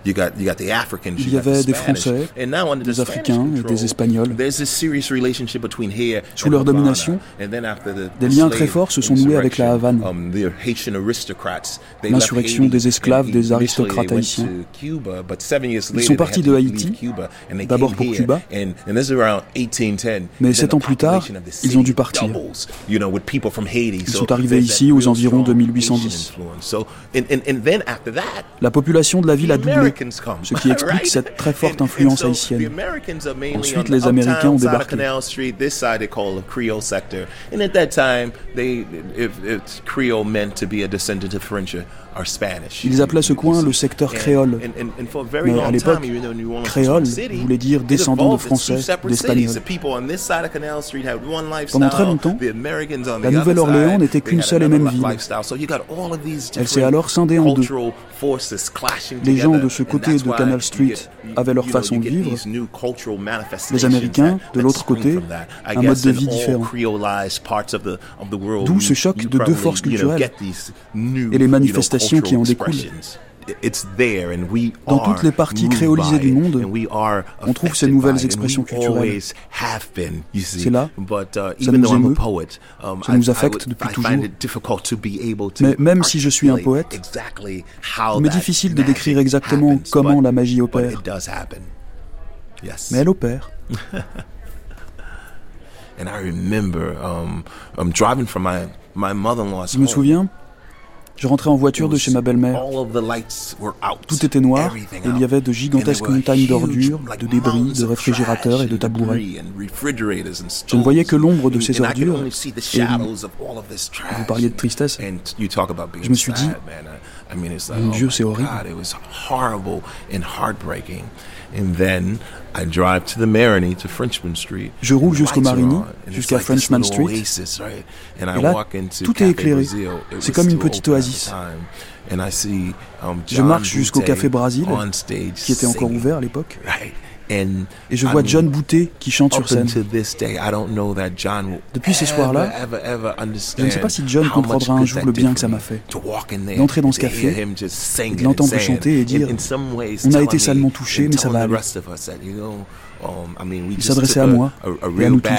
Il y avait des Français, des Africains et des Espagnols. Sous leur domination, des liens très forts se sont noués avec la Havane. Um, L'insurrection des esclaves des aristocrates haïtiens. Ils sont partis de Haïti, d'abord pour Cuba, mais sept ans plus tard, ils ont dû partir. Ils sont arrivés ici aux environs de 1810. La population de la ville a doublé, ce qui explique cette très forte influence haïtienne. Ensuite, les Américains ont débarqué. Ils appelaient ce coin le secteur créole. Mais à l'époque, créole voulait dire descendant de Français, d'Espagnols. Pendant très longtemps, la Nouvelle-Orléans n'était qu'une seule et même ville. Elle s'est alors scindée en deux. Les gens de ce côté de Canal Street avaient leur façon de vivre, les Américains, de l'autre côté, un mode de vie différent. D'où ce choc de deux forces culturelles et les manifestations qui en découlent. Dans toutes les parties créolisées du monde, on trouve ces nouvelles expressions culturelles. C'est là, uh, ça nous émeut, um, ça nous affecte depuis toujours. Mais même si je suis un poète, il m'est difficile de décrire exactement comment la magie opère. Mais elle opère. <laughs> Je me souviens, je rentrais en voiture de chez ma belle-mère. Tout était noir et il y avait de gigantesques montagnes d'ordures, de débris, de réfrigérateurs et de tabourets. Je ne voyais que l'ombre de ces ordures et vous parliez de tristesse. Je me suis dit, mon Dieu, c'est horrible. Je roule jusqu'au Marigny, jusqu'à Frenchman Street. Et là, tout est éclairé. C'est comme une petite oasis. Um, je marche jusqu'au Café Brésil, qui était encore ouvert à l'époque. Et je vois John Boutet qui chante sur scène. Depuis ce soir-là, je ne sais pas si John comprendra un jour le bien que ça m'a fait. D'entrer dans ce café, de l'entendre chanter et dire On a été salement touchés, mais ça va aller. Il s'adressait à moi et à nous tous.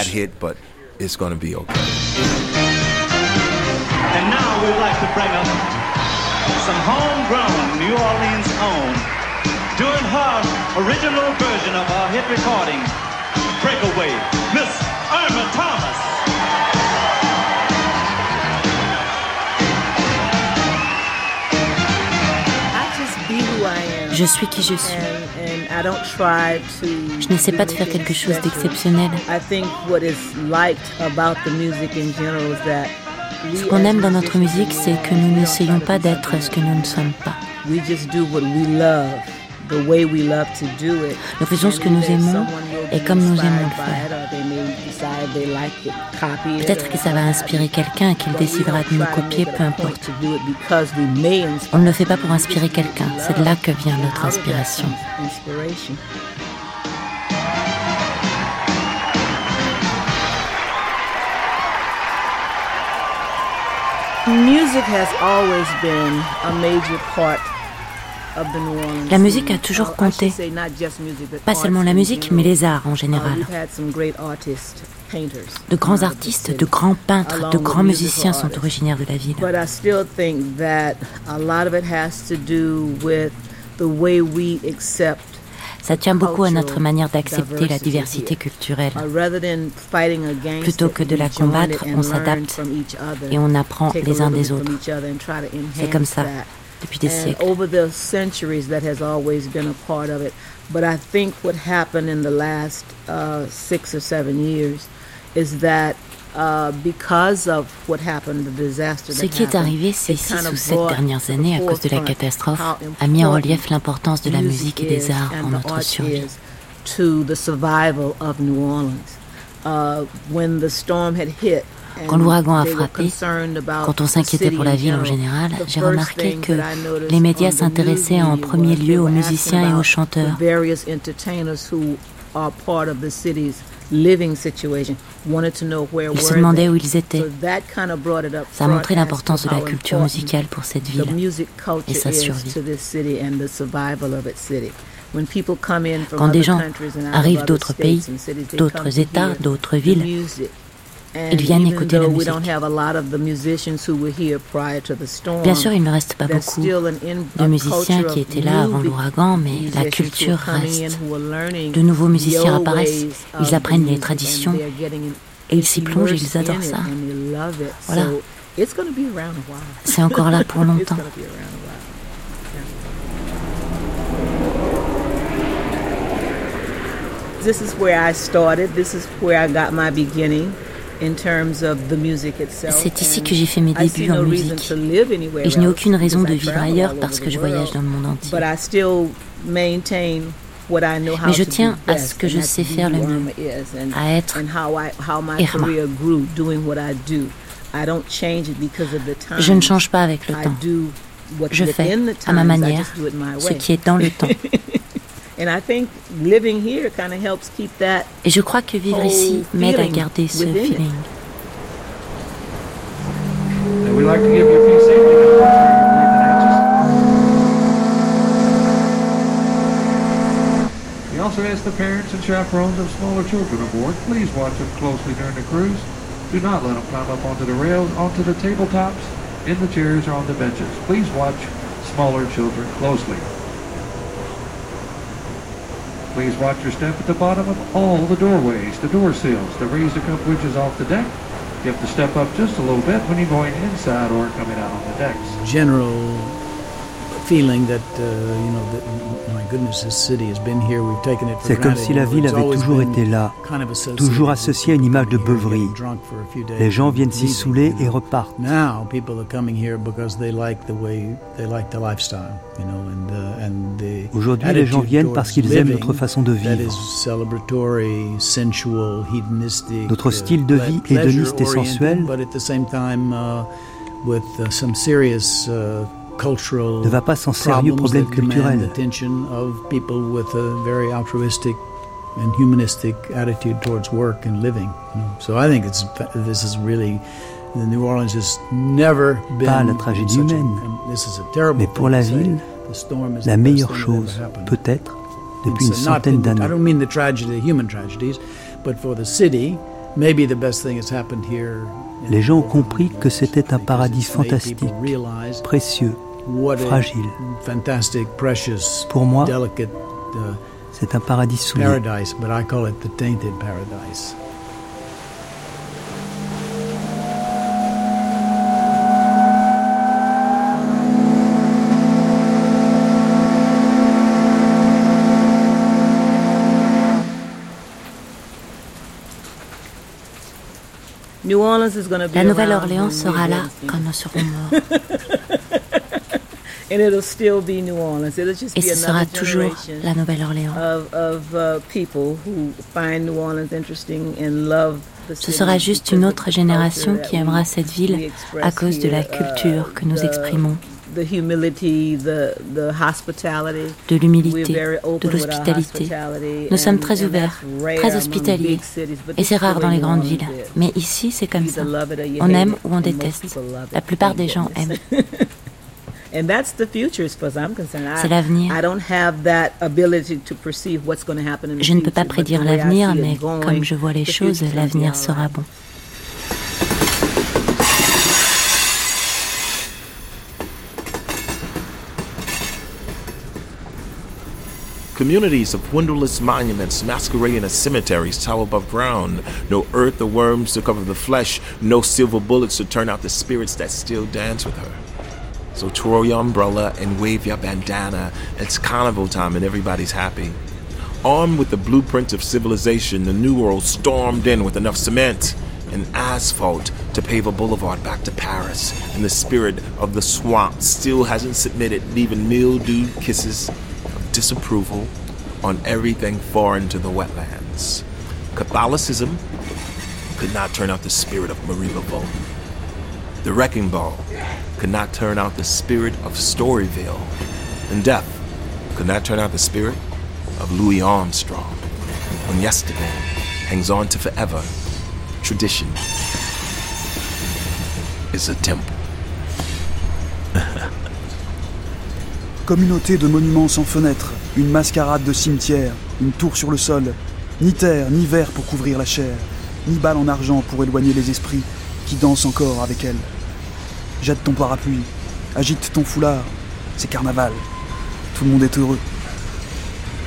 Original version of hit recording, Breakaway, Miss Irma Thomas. Je suis qui je suis. Je n'essaie pas de faire quelque chose d'exceptionnel. Ce qu'on aime dans notre musique, c'est que nous n'essayons pas d'être ce que nous ne sommes pas. Nous faisons ce que nous aimons et comme nous aimons le faire. Peut-être que ça va inspirer quelqu'un et qu'il décidera de nous copier, peu importe. On ne le fait pas pour inspirer quelqu'un, c'est de là que vient notre inspiration. Music has always been a major part la musique a toujours compté. Pas seulement la musique, mais les arts en général. De grands artistes, de grands peintres, de grands musiciens sont originaires de la ville. Ça tient beaucoup à notre manière d'accepter la diversité culturelle. Plutôt que de la combattre, on s'adapte et on apprend les uns des autres. C'est comme ça depuis des siècles. Over the centuries, that has always been a part of it. But I think what happened in the last uh, six or seven years is that uh, because of what happened, the disaster Ce qui est arrivé ces six ou sept dernières années à cause de la catastrophe a mis en relief l'importance de la musique et des arts en notre survie. To the survival of New Orleans. Uh, when the storm had hit, quand l'ouragan a frappé, quand on s'inquiétait pour la ville en général, j'ai remarqué que les médias s'intéressaient en premier lieu aux musiciens et aux chanteurs. Ils se demandaient où ils étaient. Ça a montré l'importance de la culture musicale pour cette ville et sa survie. Quand des gens arrivent d'autres pays, d'autres États, d'autres villes, ils viennent écouter la musique. Bien sûr, il ne reste pas beaucoup de musiciens qui étaient là avant l'ouragan, mais la culture reste. De nouveaux musiciens apparaissent, ils apprennent les traditions et ils s'y plongent et ils adorent ça. Voilà. C'est encore là pour <laughs> longtemps. This is where I started. This is where I got my beginning. C'est ici que j'ai fait mes débuts en musique. Et je n'ai aucune raison de vivre ailleurs parce que je voyage dans le monde entier. Mais je tiens à ce que je sais faire le mieux, à être Irma. Je ne change pas avec le temps. Je fais, à ma manière, ce qui est dans le temps. <laughs> Et je crois que vivre ici m'aide à garder ce feeling. We also ask the parents and chaperones of smaller children aboard, please watch them closely during the cruise. Do not let them climb up onto the rails, onto the tabletops, in the chairs, or on the benches. Please watch smaller children closely. Please watch your step at the bottom of all the doorways, the door sills. To raise a couple inches off the deck, you have to step up just a little bit when you're going inside or coming out on the decks. General C'est comme si la ville avait toujours été là, toujours associée à une image de beuverie. Les gens viennent s'y saouler et repartent. Aujourd'hui, les gens viennent parce qu'ils aiment notre façon de vivre. Notre style de vie hédoniste et sensuel ne va pas sans sérieux problèmes culturels. and humanistic attitude towards work and living. So I think it's this is really the New Orleans has never been pas la tragédie humaine, mais pour la ville, la meilleure chose, peut-être, depuis une centaine d'années. I don't mean the tragedy, human tragedies, but for the city, maybe the best thing that's happened here les gens ont compris que c'était un paradis fantastique, précieux, fragile. Pour moi, uh, c'est un paradis souillé. La Nouvelle-Orléans sera là quand nous serons <laughs> morts. Et ce sera toujours la Nouvelle-Orléans. Ce sera juste une autre génération qui aimera cette ville à cause de la uh, culture que nous exprimons de l'humilité, de l'hospitalité. Nous sommes très ouverts, très hospitaliers. Et c'est rare dans les grandes villes. Mais ici, c'est comme ça. On aime ou on déteste. La plupart des gens aiment. <laughs> C'est l'avenir. I don't have that ability to perceive what's going to happen in the Je future, ne peux pas prédire l'avenir, mais comme je vois les choses, l'avenir sera bon. Communities of windowless monuments masquerading as cemeteries tower above ground. No earth or worms to cover the flesh, no silver bullets to turn out the spirits that still dance with her. So twirl your umbrella and wave your bandana. It's carnival time and everybody's happy. Armed with the blueprint of civilization, the New World stormed in with enough cement and asphalt to pave a boulevard back to Paris. And the spirit of the swamp still hasn't submitted, leaving mildewed kisses of disapproval on everything foreign to the wetlands. Catholicism could not turn out the spirit of Marie Laveau. The Wrecking Ball could not turn out the spirit of Storyville. And death could not turn out the spirit of Louis Armstrong. When yesterday hangs on to forever, tradition is a temple. <laughs> Communauté de monuments sans fenêtres, une mascarade de cimetière, une tour sur le sol, ni terre, ni verre pour couvrir la chair, ni balle en argent pour éloigner les esprits qui dansent encore avec elle. Jette ton parapluie, agite ton foulard, c'est carnaval. Tout le monde est heureux.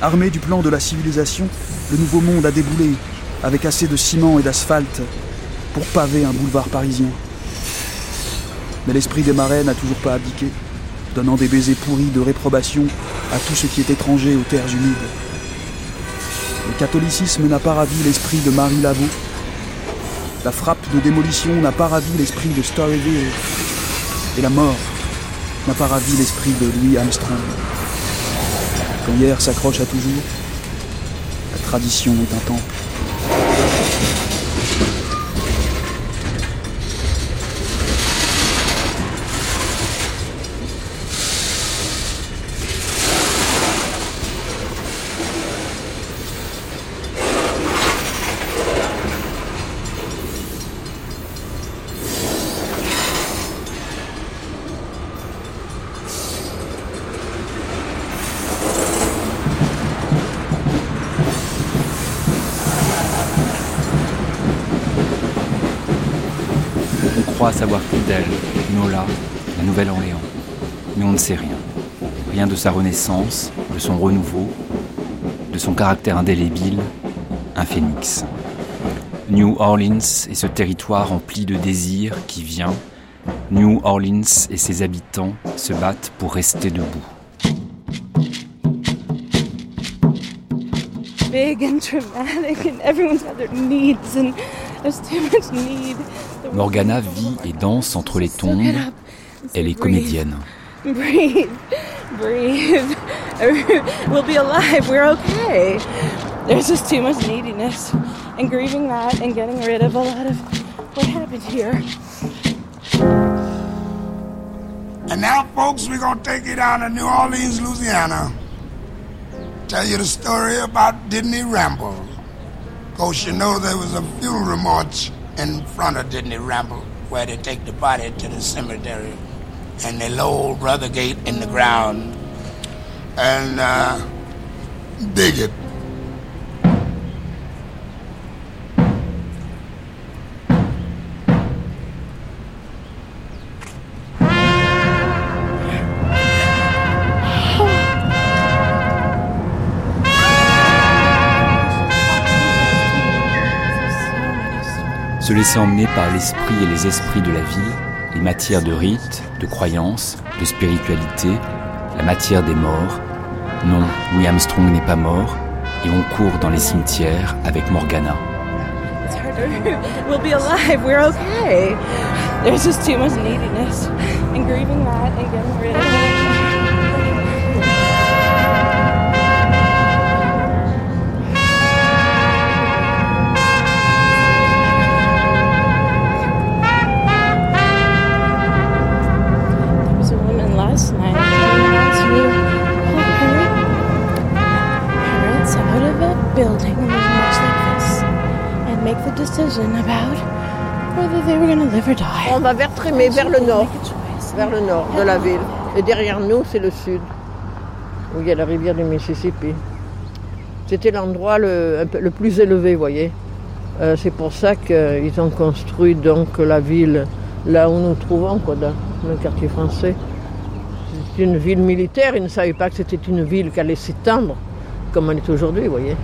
Armé du plan de la civilisation, le nouveau monde a déboulé, avec assez de ciment et d'asphalte pour paver un boulevard parisien. Mais l'esprit des marais n'a toujours pas abdiqué donnant des baisers pourris de réprobation à tout ce qui est étranger aux terres humides. Le catholicisme n'a pas ravi l'esprit de Marie Laveau. La frappe de démolition n'a pas ravi l'esprit de Storyville. Et la mort n'a pas ravi l'esprit de Louis Armstrong. Quand hier s'accroche à toujours, la tradition est un temple. savoir tout d'elle, Nola, la Nouvelle-Orléans. Mais on ne sait rien. Rien de sa renaissance, de son renouveau, de son caractère indélébile, un phénix. New Orleans est ce territoire rempli de désir qui vient. New Orleans et ses habitants se battent pour rester debout. Big and dramatic and everyone's got their needs and there's too much need. Morgana vit et danse entre les tombes. Elle est comédienne. Breathe, breathe. <laughs> We'll be alive. We're okay. There's just too much neediness, and grieving that and getting rid of a lot of what happened here. And now, folks, we're gonna take you down to New Orleans, Louisiana. Tell you the story about Disney Ramble. Course, you know there was a funeral march in front of Disney Ramble where they take the body to the cemetery and they lower Brother Gate in the ground and uh, dig it. se laisser emmener par l'esprit et les esprits de la vie, les matières de rite, de croyance, de spiritualité, la matière des morts. Non, Louis Armstrong n'est pas mort, et on court dans les cimetières avec Morgana. We'll be alive, we're okay. There's just too much neediness and grieving that and getting rid of it. On va vers Trémé, vers le nord, vers le nord de la ville. Et derrière nous, c'est le sud, où il y a la rivière du Mississippi. C'était l'endroit le, le, plus élevé, vous voyez. Euh, c'est pour ça qu'ils ont construit donc la ville là où nous nous trouvons, quoi, dans le quartier français. C'est une ville militaire, ils ne savaient pas que c'était une ville qui allait s'étendre comme elle est aujourd'hui, vous voyez.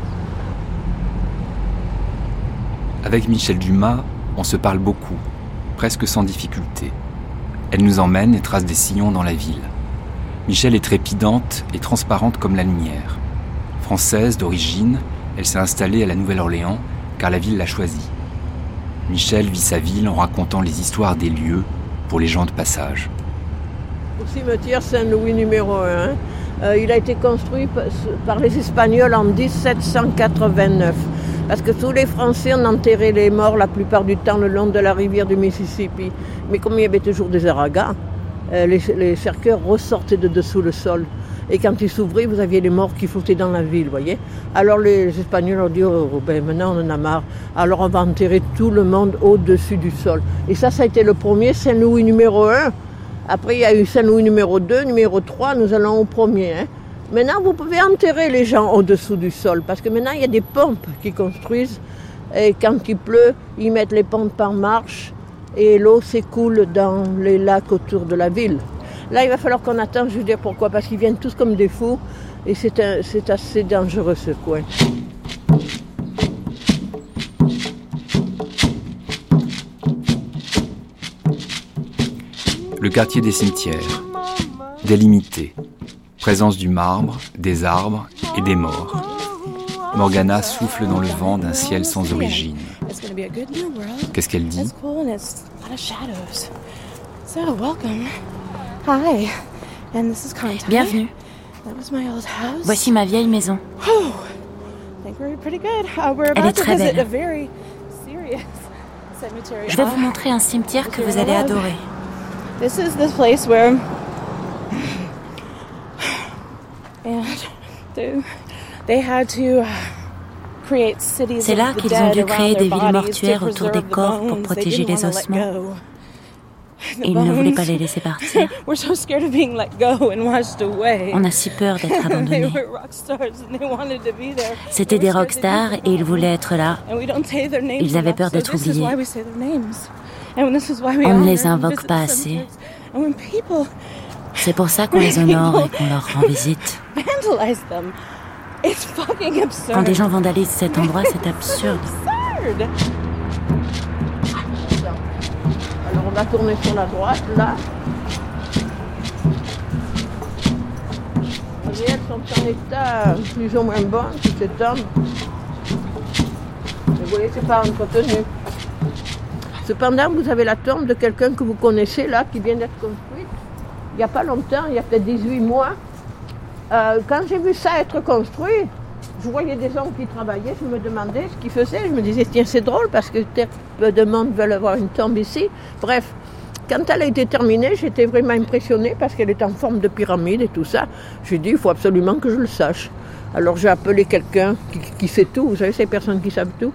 Avec Michel Dumas, on se parle beaucoup, presque sans difficulté. Elle nous emmène et trace des sillons dans la ville. Michel est trépidante et transparente comme la lumière. Française d'origine, elle s'est installée à la Nouvelle-Orléans car la ville l'a choisie. Michel vit sa ville en racontant les histoires des lieux pour les gens de passage. Au cimetière Saint-Louis numéro 1, euh, il a été construit par les Espagnols en 1789. Parce que tous les Français ont enterré les morts la plupart du temps le long de la rivière du Mississippi. Mais comme il y avait toujours des aragans, euh, les, les cercueils ressortaient de dessous le sol. Et quand ils s'ouvraient, vous aviez les morts qui flottaient dans la ville, voyez. Alors les Espagnols ont dit, oh, ben maintenant on en a marre. Alors on va enterrer tout le monde au-dessus du sol. Et ça, ça a été le premier Saint-Louis numéro 1. Après, il y a eu Saint-Louis numéro 2, numéro 3, nous allons au premier. Hein. Maintenant, vous pouvez enterrer les gens au-dessous du sol, parce que maintenant, il y a des pompes qui construisent. Et quand il pleut, ils mettent les pompes en marche et l'eau s'écoule dans les lacs autour de la ville. Là, il va falloir qu'on attende, je veux dire pourquoi, parce qu'ils viennent tous comme des fous et c'est assez dangereux ce coin. Le quartier des cimetières, délimité, présence du marbre, des arbres et des morts. Morgana souffle dans le vent d'un ciel sans origine. Qu'est-ce qu'elle dit? Bienvenue. Voici ma vieille maison. Elle est très belle. <laughs> Je vais vous montrer un cimetière que vous allez adorer. <laughs> C'est là qu'ils ont dû créer des villes mortuaires autour des corps pour protéger les ossements. <laughs> Ils ne voulaient pas les laisser partir. <laughs> On a si peur d'être abandonnés. C'était des rockstars et ils voulaient être là. Ils avaient peur d'être oubliés. On ne les invoque pas assez. C'est pour ça qu'on les honore et qu'on leur rend visite. <laughs> Quand des gens vandalisent cet endroit, c'est absurde. Alors on va tourner sur la droite, là. Vous elles sont en état plus ou moins bon, toutes ces tombes. vous voyez, c'est pas entretenu. Cependant, vous avez la tombe de quelqu'un que vous connaissez là, qui vient d'être construite. Il n'y a pas longtemps, il y a peut-être 18 mois. Euh, quand j'ai vu ça être construit, je voyais des hommes qui travaillaient, je me demandais ce qu'ils faisaient. Je me disais, tiens, c'est drôle parce que peu de monde veulent avoir une tombe ici. Bref, quand elle a été terminée, j'étais vraiment impressionnée parce qu'elle est en forme de pyramide et tout ça. J'ai dit, il faut absolument que je le sache. Alors j'ai appelé quelqu'un qui, sait tout, vous savez, ces personnes qui savent tout.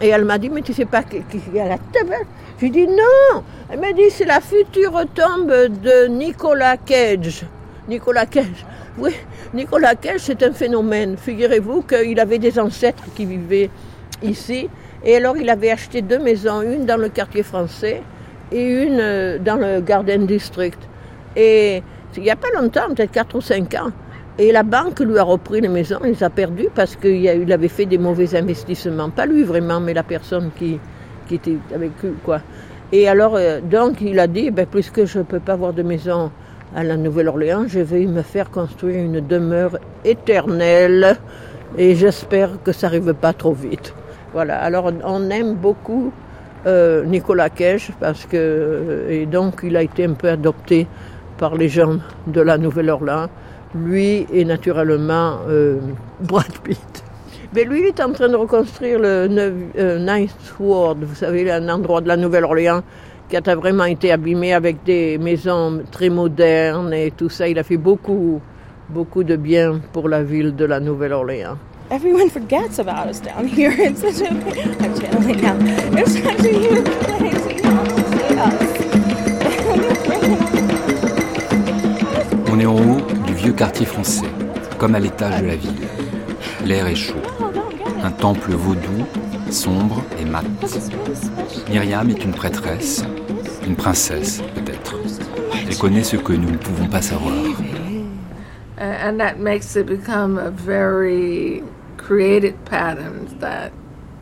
Et elle m'a dit, mais tu sais pas qu'il y a la table? J'ai dit, non Elle m'a dit, c'est la future tombe de Nicolas Cage. Nicolas Cage. Oui, Nicolas Cage, c'est un phénomène. Figurez-vous qu'il avait des ancêtres qui vivaient ici. Et alors, il avait acheté deux maisons, une dans le quartier français et une euh, dans le Garden District. Et il n'y a pas longtemps, peut-être 4 ou 5 ans, et la banque lui a repris les maisons, il les a perdues parce qu'il avait fait des mauvais investissements. Pas lui vraiment, mais la personne qui, était avec lui. Quoi. Et alors, euh, donc, il a dit, ben, puisque je ne peux pas avoir de maison à la Nouvelle-Orléans, je vais me faire construire une demeure éternelle et j'espère que ça n'arrive pas trop vite. Voilà, alors on aime beaucoup euh, Nicolas Cage parce que, euh, et donc il a été un peu adopté par les gens de la Nouvelle-Orléans lui et naturellement euh, Brad Pitt. Mais lui, il est en train de reconstruire le euh, Ninth Ward, vous savez, un endroit de la Nouvelle-Orléans qui a vraiment été abîmé avec des maisons très modernes et tout ça. Il a fait beaucoup, beaucoup de bien pour la ville de la Nouvelle-Orléans. everyone forgets about us down here. <laughs> It's such a, I'm channeling now. It's such a huge place. You don't see us. <laughs> On est en haut du quartier français, comme à l'étage de la ville. L'air est chaud. Un temple vaudou, sombre et mat. Myriam est une prêtresse, une princesse peut-être. Elle connaît ce que nous ne pouvons pas savoir. And that makes it become a very created patterns that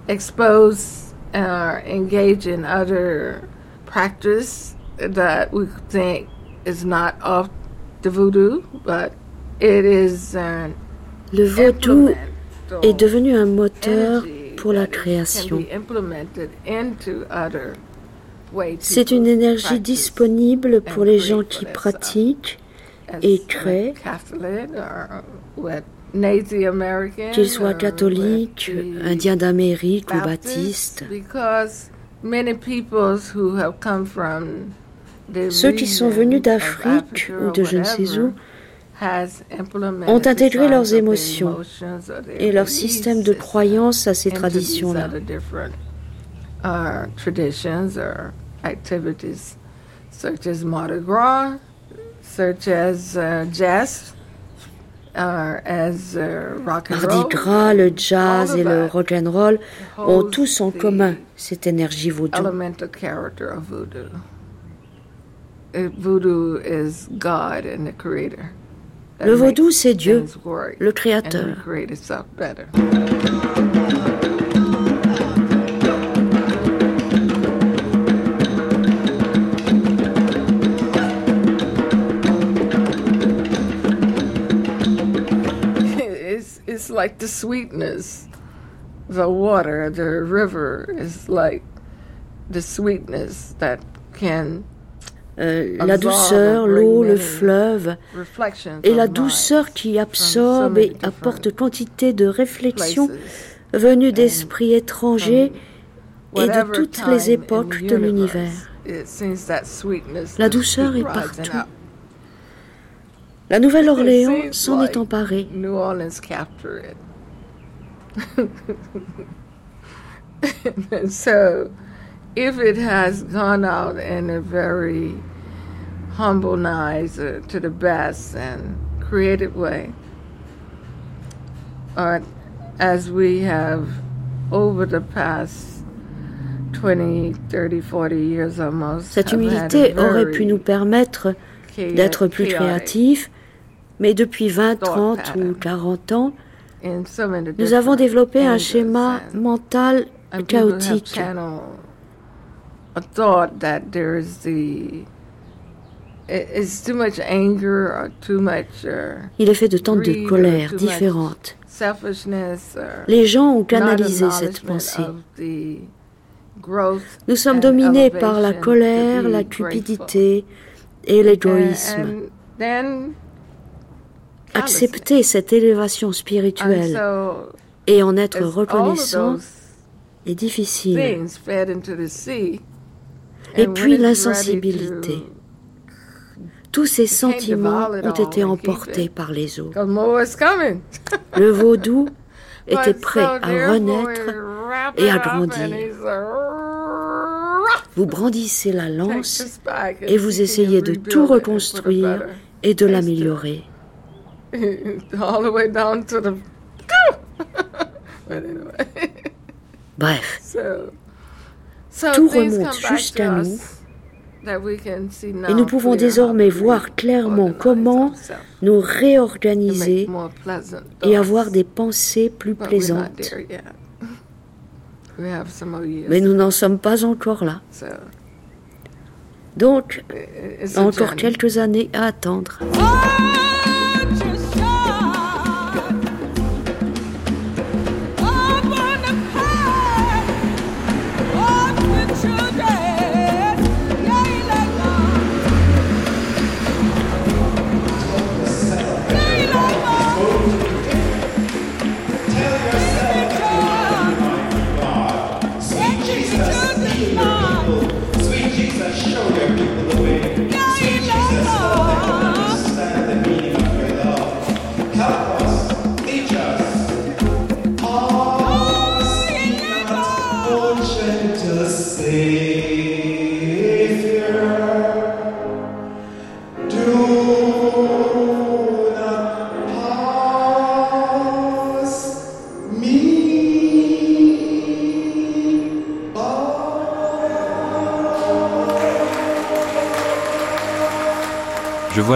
expose or engage in other practice that we think is not of the voodoo, but it is an Le vaudou est devenu un moteur pour la création. C'est une énergie disponible pour les gens qui pratiquent et créent, qu'ils soient catholiques, indiens d'Amérique ou baptistes. Ceux qui sont venus d'Afrique ou de je ne sais où ont intégré leurs émotions et leur système de croyance à ces traditions-là. Mardi Gras, le jazz et le rock and roll ont tous en commun cette énergie voodoo. Uh, voodoo is God and the creator. Le vaudou, c'est Dieu, le créateur. <laughs> It's, it's like the sweetness. The water, the river is like the sweetness that can Euh, la douceur, l'eau, le fleuve, et la douceur qui absorbe et apporte quantité de réflexions venues d'esprits étrangers et de toutes les époques de l'univers. La douceur est partout. La Nouvelle-Orléans s'en est emparée. <laughs> if it has gone out in a very humble, nice, uh, to the best and creative way, or as we have over the past 20, 30, 40 years almost. Cette humilité aurait pu nous permettre d'être plus créatifs, mais depuis 20, 30 ou 40 ans, nous avons développé un schéma mental chaotique. A thought that there is the it's too much anger or too much, Il est fait de tant de colères différentes. Les gens ont canalisé cette pensée. Nous sommes dominés par la colère, la cupidité et l'égoïsme. Accepter cette élévation spirituelle et en être reconnaissant est difficile. Et puis l'insensibilité. Tous ces sentiments ont été emportés par les eaux. Le vaudou <laughs> était prêt à renaître et à grandir. Vous brandissez la lance et vous essayez de tout reconstruire et de l'améliorer. Bref, tout remonte jusqu'à nous et nous pouvons désormais voir clairement comment nous réorganiser et avoir des pensées plus plaisantes. <laughs> Mais nous n'en sommes pas encore là. Donc, encore quelques années à attendre.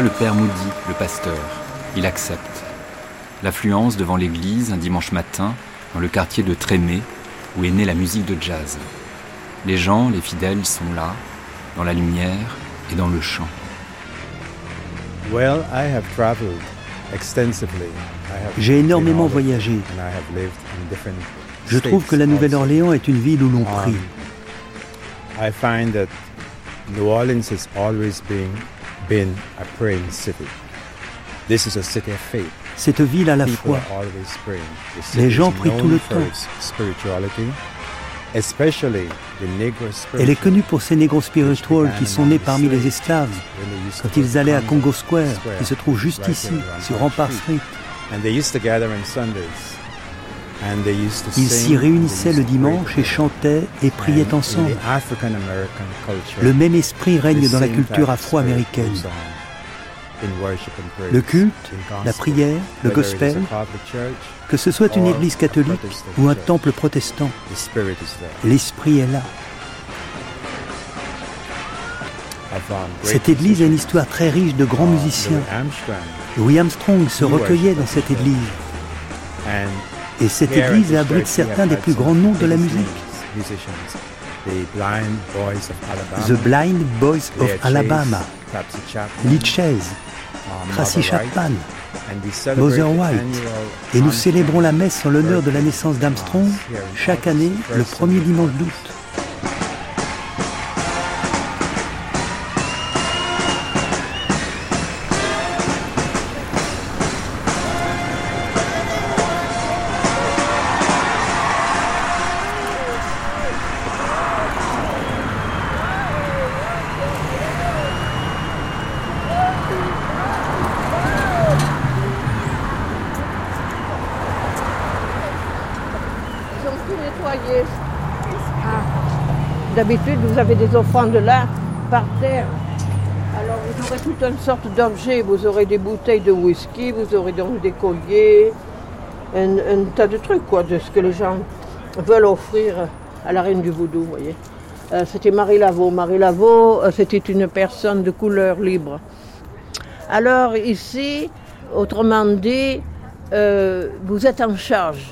Le père Moody, le pasteur. Il accepte. L'affluence devant l'église un dimanche matin dans le quartier de Trémé où est née la musique de jazz. Les gens, les fidèles sont là, dans la lumière et dans le chant. J'ai énormément voyagé. Je trouve que la Nouvelle-Orléans est une ville où l'on prie. New Orleans has always been, been a praying city. This is a city of faith. Cette ville à la foi. Les gens prient tout le temps. Elle est connue pour ses négros spirituels qui sont nés parmi les esclaves quand ils allaient à Congo Square, qui se trouve juste ici, sur Rampart Street. Ils s'y réunissaient le dimanche et chantaient et priaient ensemble. Le même esprit règne dans la culture afro-américaine. Le culte, la prière, le gospel, que ce soit une église catholique ou un temple protestant, l'esprit est là. Cette église a une histoire très riche de grands musiciens. Louis Armstrong se recueillait dans cette église. Et cette église abrite certains des plus grands noms de la musique. The Blind Boys of Alabama, Lee Chase, Tracy Chapman, Mother White. Et nous célébrons la messe en l'honneur de la naissance d'Armstrong chaque année le premier dimanche d'août. Avez des offrandes là, par terre. Alors vous aurez toute une sorte d'objet. Vous aurez des bouteilles de whisky, vous aurez donc des colliers, un, tas de trucs, quoi, de ce que les gens veulent offrir à la reine du voodoo, vous voyez. Euh, c'était Marie Laveau. Marie Laveau, euh, c'était une personne de couleur libre. Alors ici, autrement dit, euh, vous êtes en charge.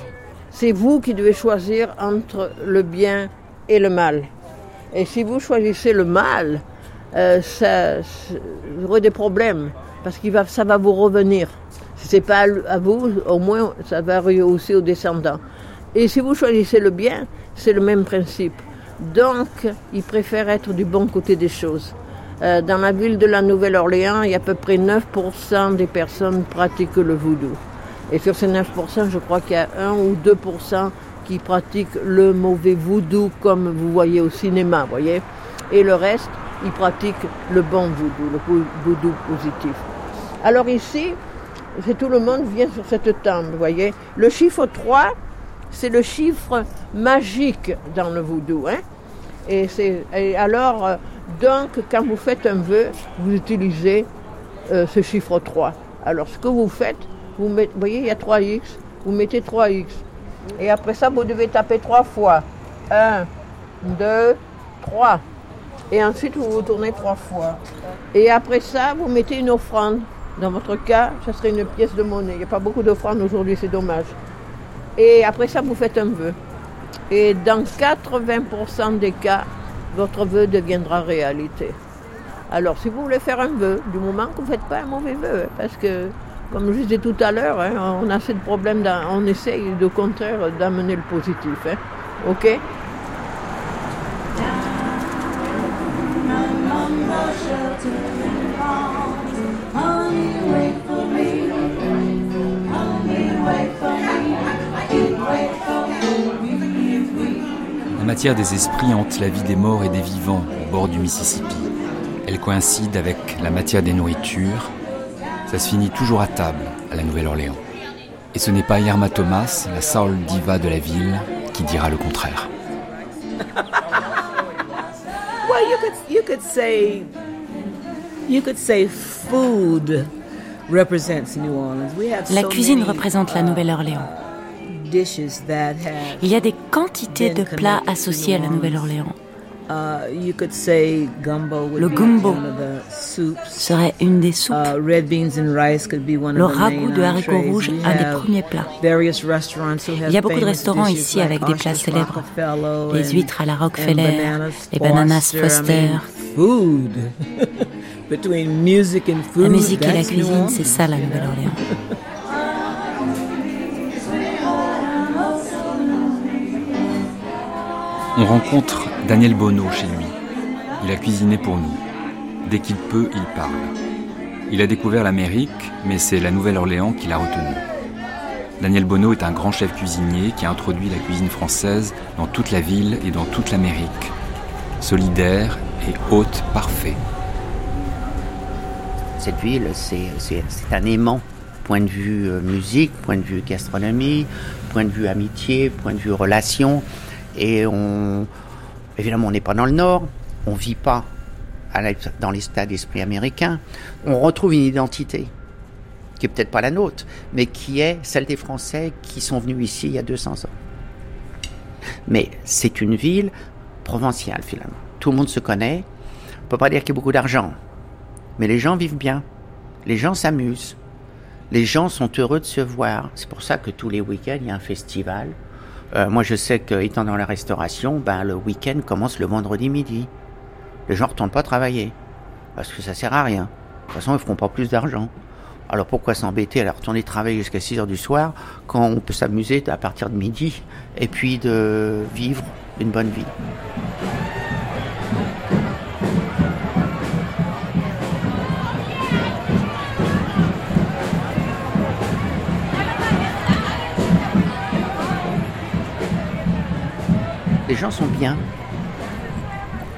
C'est vous qui devez choisir entre le bien et le mal. Et si vous choisissez le mal, euh, ça, vous aurez des problèmes parce que ça va vous revenir. Si ce n'est pas à vous, au moins ça va aussi aux descendants. Et si vous choisissez le bien, c'est le même principe. Donc, ils préfèrent être du bon côté des choses. Euh, dans la ville de la Nouvelle-Orléans, il y a à peu près 9% des personnes pratiquent le voodoo. Et sur ces 9%, je crois qu'il y a 1 ou 2% qui pratiquent le mauvais voodoo comme vous voyez au cinéma, voyez. Et le reste, ils pratiquent le bon voodoo, le voodoo positif. Alors ici, c'est tout le monde vient sur cette table, voyez. Le chiffre 3, c'est le chiffre magique dans le voodoo. Hein. Et, et alors, euh, donc, quand vous faites un vœu, vous utilisez euh, ce chiffre 3. Alors, ce que vous faites, vous, mettez, vous voyez, il y a 3x, vous mettez 3x. Et après ça, vous devez taper trois fois. Un, deux, trois. Et ensuite, vous vous tournez trois fois. Et après ça, vous mettez une offrande. Dans votre cas, ça serait une pièce de monnaie. Il n'y a pas beaucoup d'offrandes aujourd'hui, c'est dommage. Et après ça, vous faites un vœu. Et dans 80% des cas, votre vœu deviendra réalité. Alors, si vous voulez faire un vœu, du moment que vous ne faites pas un mauvais vœu, hein, parce que comme je disais tout à l'heure, hein, on a ce problème, on essaye de contraire d'amener le positif. Hein. OK? La matière des esprits hante la vie des morts et des vivants au bord du Mississippi. Elle coïncide avec la matière des nourritures, ça se finit toujours à table à la Nouvelle-Orléans. Et ce n'est pas Irma Thomas, la soul diva de la ville, qui dira le contraire. <laughs> well, you could, you could say, you could say food represents New Orleans. We have la cuisine représente la Nouvelle-Orléans. Il y a des quantités de plats associés à la Nouvelle-Orléans. Le gumbo serait une des soupes. Uh, Le ragoût de haricots rouges, un des premiers plats. Il y a beaucoup de restaurants ici avec des plats célèbres. Les huîtres à la Rockefeller, les bananas Foster. <laughs> La musique et la cuisine, c'est ça la Nouvelle-Orléans. On rencontre Daniel Bono chez lui. Il a cuisiné pour nous. Dès qu'il peut, il parle. Il a découvert l'Amérique, mais c'est la Nouvelle-Orléans qui l'a retenu. Daniel Bono est un grand chef cuisinier qui a introduit la cuisine française dans toute la ville et dans toute l'Amérique. Solidaire et hôte parfait. Cette ville, c'est un aimant, point de vue euh, musique, point de vue gastronomie, point de vue amitié, point de vue relation. Et on, évidemment, on n'est pas dans le Nord, on vit pas dans l'état d'esprit américain. On retrouve une identité qui est peut-être pas la nôtre, mais qui est celle des Français qui sont venus ici il y a 200 ans. Mais c'est une ville provinciale finalement. Tout le monde se connaît. On peut pas dire qu'il y a beaucoup d'argent, mais les gens vivent bien. Les gens s'amusent. Les gens sont heureux de se voir. C'est pour ça que tous les week-ends, il y a un festival euh, moi, je sais qu'étant dans la restauration, ben, le week-end commence le vendredi midi. Les gens ne retournent pas travailler. Parce que ça sert à rien. De toute façon, ils ne feront pas plus d'argent. Alors pourquoi s'embêter à retourner travailler jusqu'à 6 heures du soir quand on peut s'amuser à partir de midi et puis de vivre une bonne vie? Gens sont bien.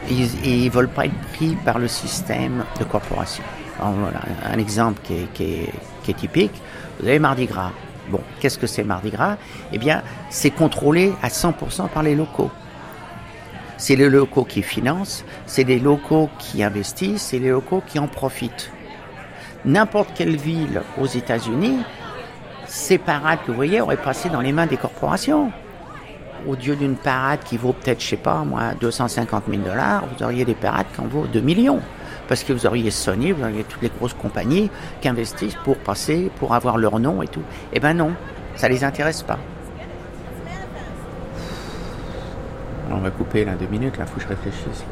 Ils ne veulent pas être pris par le système de corporation. voilà, un exemple qui est, qui, est, typique, vous avez Mardi Gras. Bon, qu'est-ce que c'est Mardi Gras? Eh bien, c'est contrôlé à 100% par les locaux. C'est les locaux qui financent, c'est les locaux qui investissent, c'est les locaux qui en profitent. N'importe quelle ville aux États-Unis, ces parades que vous voyez auraient passé dans les mains des corporations au lieu d'une parade qui vaut peut-être, je sais pas, moi, 250 000 dollars, vous auriez des parades qui en vaut 2 millions. Parce que vous auriez Sony, vous auriez toutes les grosses compagnies qui investissent pour passer, pour avoir leur nom et tout. Eh ben non, ça les intéresse pas. On va couper là deux minutes, là, faut que je réfléchisse.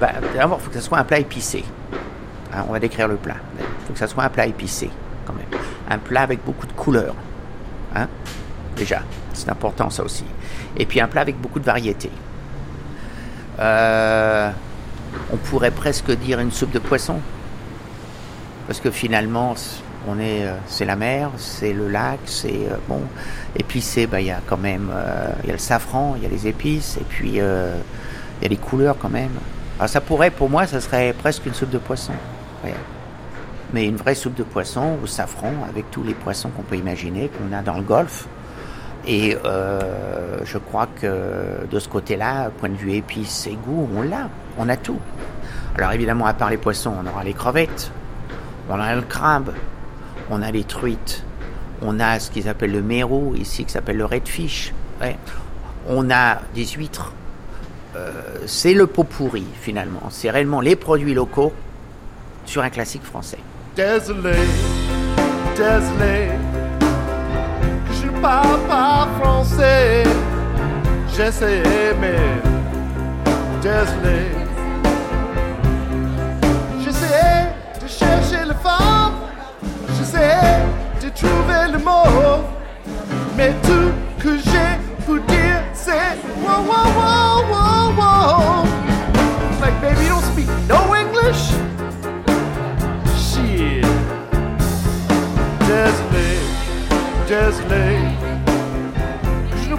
Bah, d'abord, il faut que ce soit un plat épicé. Hein, on va décrire le plat. Il faut que ce soit un plat épicé, quand même. Un plat avec beaucoup de couleurs. Hein, déjà, c'est important ça aussi. Et puis un plat avec beaucoup de variété. Euh, on pourrait presque dire une soupe de poisson. Parce que finalement, on est, euh, c'est la mer, c'est le lac, c'est euh, bon. Épicé, bah, il y a quand même, il y a le safran, il y a les épices, et puis il y a les couleurs quand même. Alors ça pourrait, pour moi, ça serait presque une soupe de poisson. Mais une vraie soupe de poisson au safran avec tous les poissons qu'on peut imaginer, qu'on a dans le golfe. Et euh, je crois que de ce côté-là, point de vue épices et goût, on l'a, on a tout. Alors évidemment, à part les poissons, on aura les crevettes, on a le crabe, on a les truites, on a ce qu'ils appellent le mérou ici, qui s'appelle le redfish. Ouais. On a des huîtres, c'est le pot pourri finalement. C'est réellement les produits locaux sur un classique français. Désolé, désolé, je parle pas français. J'essaie mais désolé. J'essaie de chercher le femme, j'essaie de trouver le mot, mais tout que j'ai pour dire c'est wow wow wow wow.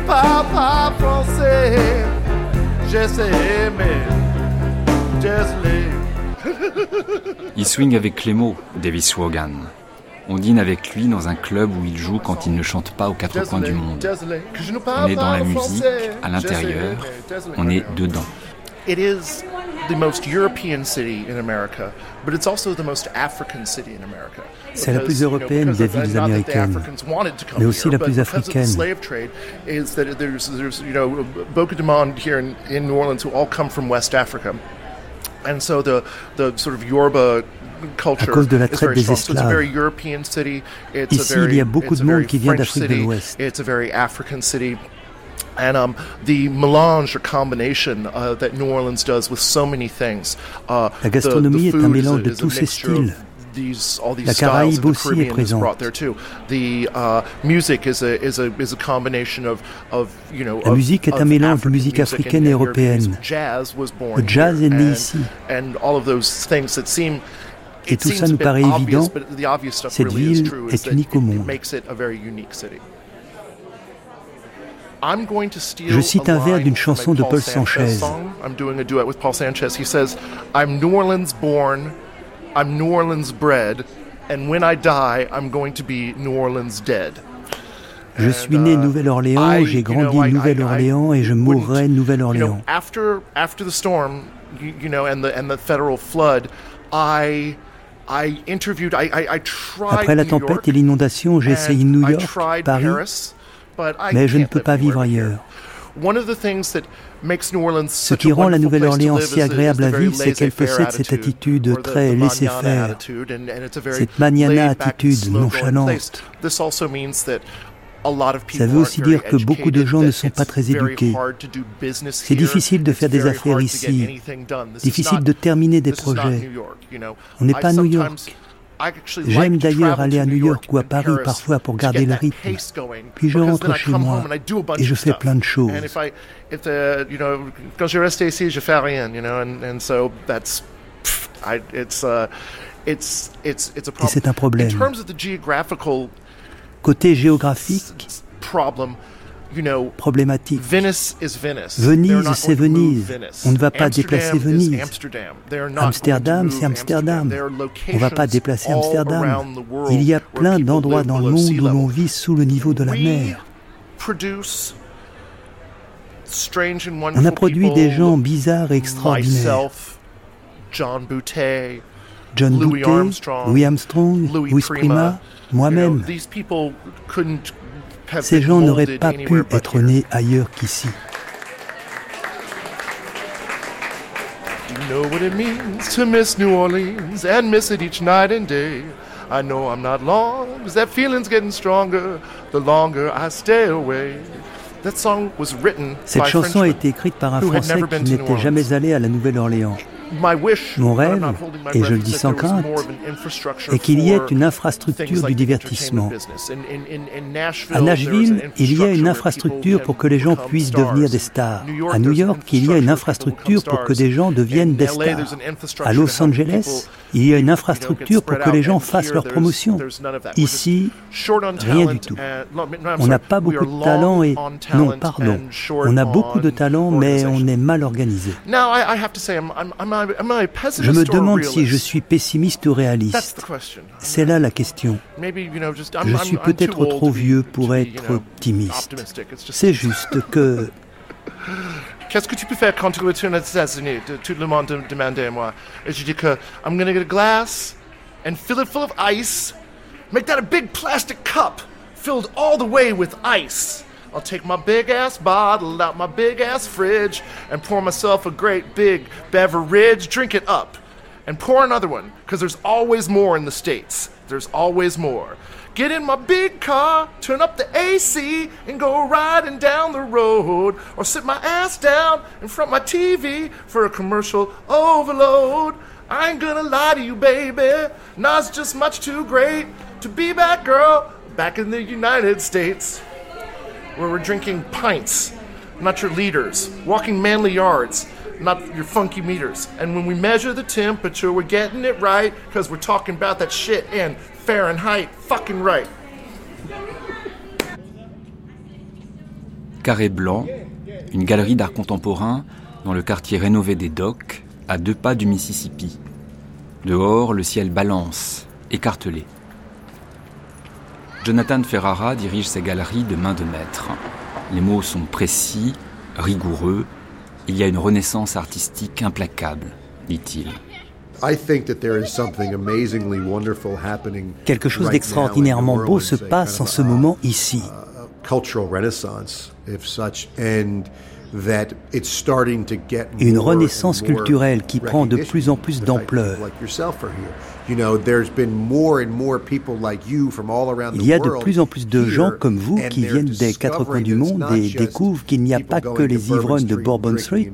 Pas français. J'essaie, mais. Il swing avec Clémo, Davis Wogan. On dîne avec lui dans un club où il joue quand il ne chante pas aux quatre coins du monde. On est dans la musique, à l'intérieur, on est dedans. It is the most European city in America, but it's also the most African city in America. C'est la plus européenne des villes américaines, mais aussi la plus africaine. Beaucoup de monde here in, in New Orleans who all come from West Africa. And so the, the sort of Yoruba à cause de la traite des esclaves. Ici, il y a beaucoup de monde qui vient d'Afrique de l'Ouest. and um, the melange or combination uh, that New Orleans does with so many things. Uh, la gastronomie the, the est un mélange de tous ces styles. These, all these la Caraïbe aussi est présente. There too. The uh, music is a is a is a combination of of you know. La musique est un mélange de musique africaine et européenne. Le jazz est né ici. And all of those things that seem et tout ça nous paraît évident, cette ville est unique au monde. Je cite un vers d'une chanson de Paul Sanchez. I'm doing a duet with Paul Sanchez. He says, I'm New Orleans born, I'm New Orleans bred, and when I die, I'm going to be New Orleans dead. Je suis né uh, Nouvelle-Orléans, j'ai grandi Nouvelle-Orléans et je mourrai Nouvelle-Orléans. After after the storm, you know, and the and the federal flood, I Après la tempête et l'inondation, j'ai essayé New York, Paris, mais je ne peux pas vivre ailleurs. Ce qui rend la Nouvelle-Orléans si agréable à vivre, c'est qu'elle possède cette attitude très laissée-faire, cette maniana attitude nonchalante. Ça veut aussi dire que beaucoup de gens ne sont pas très éduqués. C'est difficile de faire des affaires ici, difficile de terminer des projets. On n'est pas à New York. J'aime d'ailleurs aller à New York ou à Paris parfois pour garder le rythme. Puis je rentre chez moi et je fais plein de choses. Quand je reste ici, je fais rien. Et c'est un problème. Côté géographique, problématique. Venise, c'est Venise. On ne va pas déplacer Venise. Amsterdam, c'est Amsterdam. On ne va pas déplacer Amsterdam. Il y a plein d'endroits dans le monde où l'on vit sous le niveau de la mer. On a produit des gens bizarres et extraordinaires. John Boutet, Louis Armstrong, Louis Prima, moi-même. Ces gens n'auraient pas pu être nés ailleurs qu'ici. know what it means to miss New Orleans and miss it each night and day. I know I'm not long, cause that feeling's getting stronger the longer I stay away. That song was written Cette chanson a été écrite par un Français qui n'était jamais allé à la Nouvelle-Orléans. Mon rêve, et je le dis sans crainte, est qu'il y ait une infrastructure du divertissement. À Nashville, il y a une infrastructure pour que les gens puissent devenir des stars. À New York, il y a une infrastructure pour que des gens deviennent des stars. À Los Angeles, il y a une infrastructure pour que les gens fassent leur promotion. Ici, rien du tout. On n'a pas beaucoup de talent et... Non, pardon. On a beaucoup de talent, mais on est mal organisé. Je me demande si je suis pessimiste ou réaliste. C'est là la question. Je suis peut-être trop vieux pour être optimiste. C'est juste que... <laughs> Qu'est-ce que tu peux faire quand tu retournes aux États-Unis Tout le monde demandait à moi? Et je dis que I'm gonna get a glass and fill it full of ice. Make that a big plastic cup filled all the way with ice. I'll take my big ass bottle out my big ass fridge and pour myself a great big beverage, drink it up, and pour another one, because there's always more in the States. There's always more. Get in my big car, turn up the AC, and go riding down the road. Or sit my ass down in front of my TV for a commercial overload. I ain't gonna lie to you, baby. Nah, just much too great to be back, girl, back in the United States. Where we're drinking pints, not your liters, walking manly yards, not your funky meters. And when we measure the temperature, we're getting it right because we're talking about that shit in Fahrenheit fucking right. Carré Blanc, une galerie d'art contemporain dans le quartier rénové des Docks, à deux pas du Mississippi. Dehors, le ciel balance, écartelé. Jonathan Ferrara dirige ses galeries de main de maître. Les mots sont précis, rigoureux. Il y a une renaissance artistique implacable, dit-il. Quelque chose d'extraordinairement beau se passe en ce moment ici. Une renaissance culturelle qui prend de plus en plus d'ampleur. Il y a de plus en plus de gens comme vous qui viennent des quatre coins du monde et découvrent qu'il n'y a pas que les ivrognes de Bourbon Street,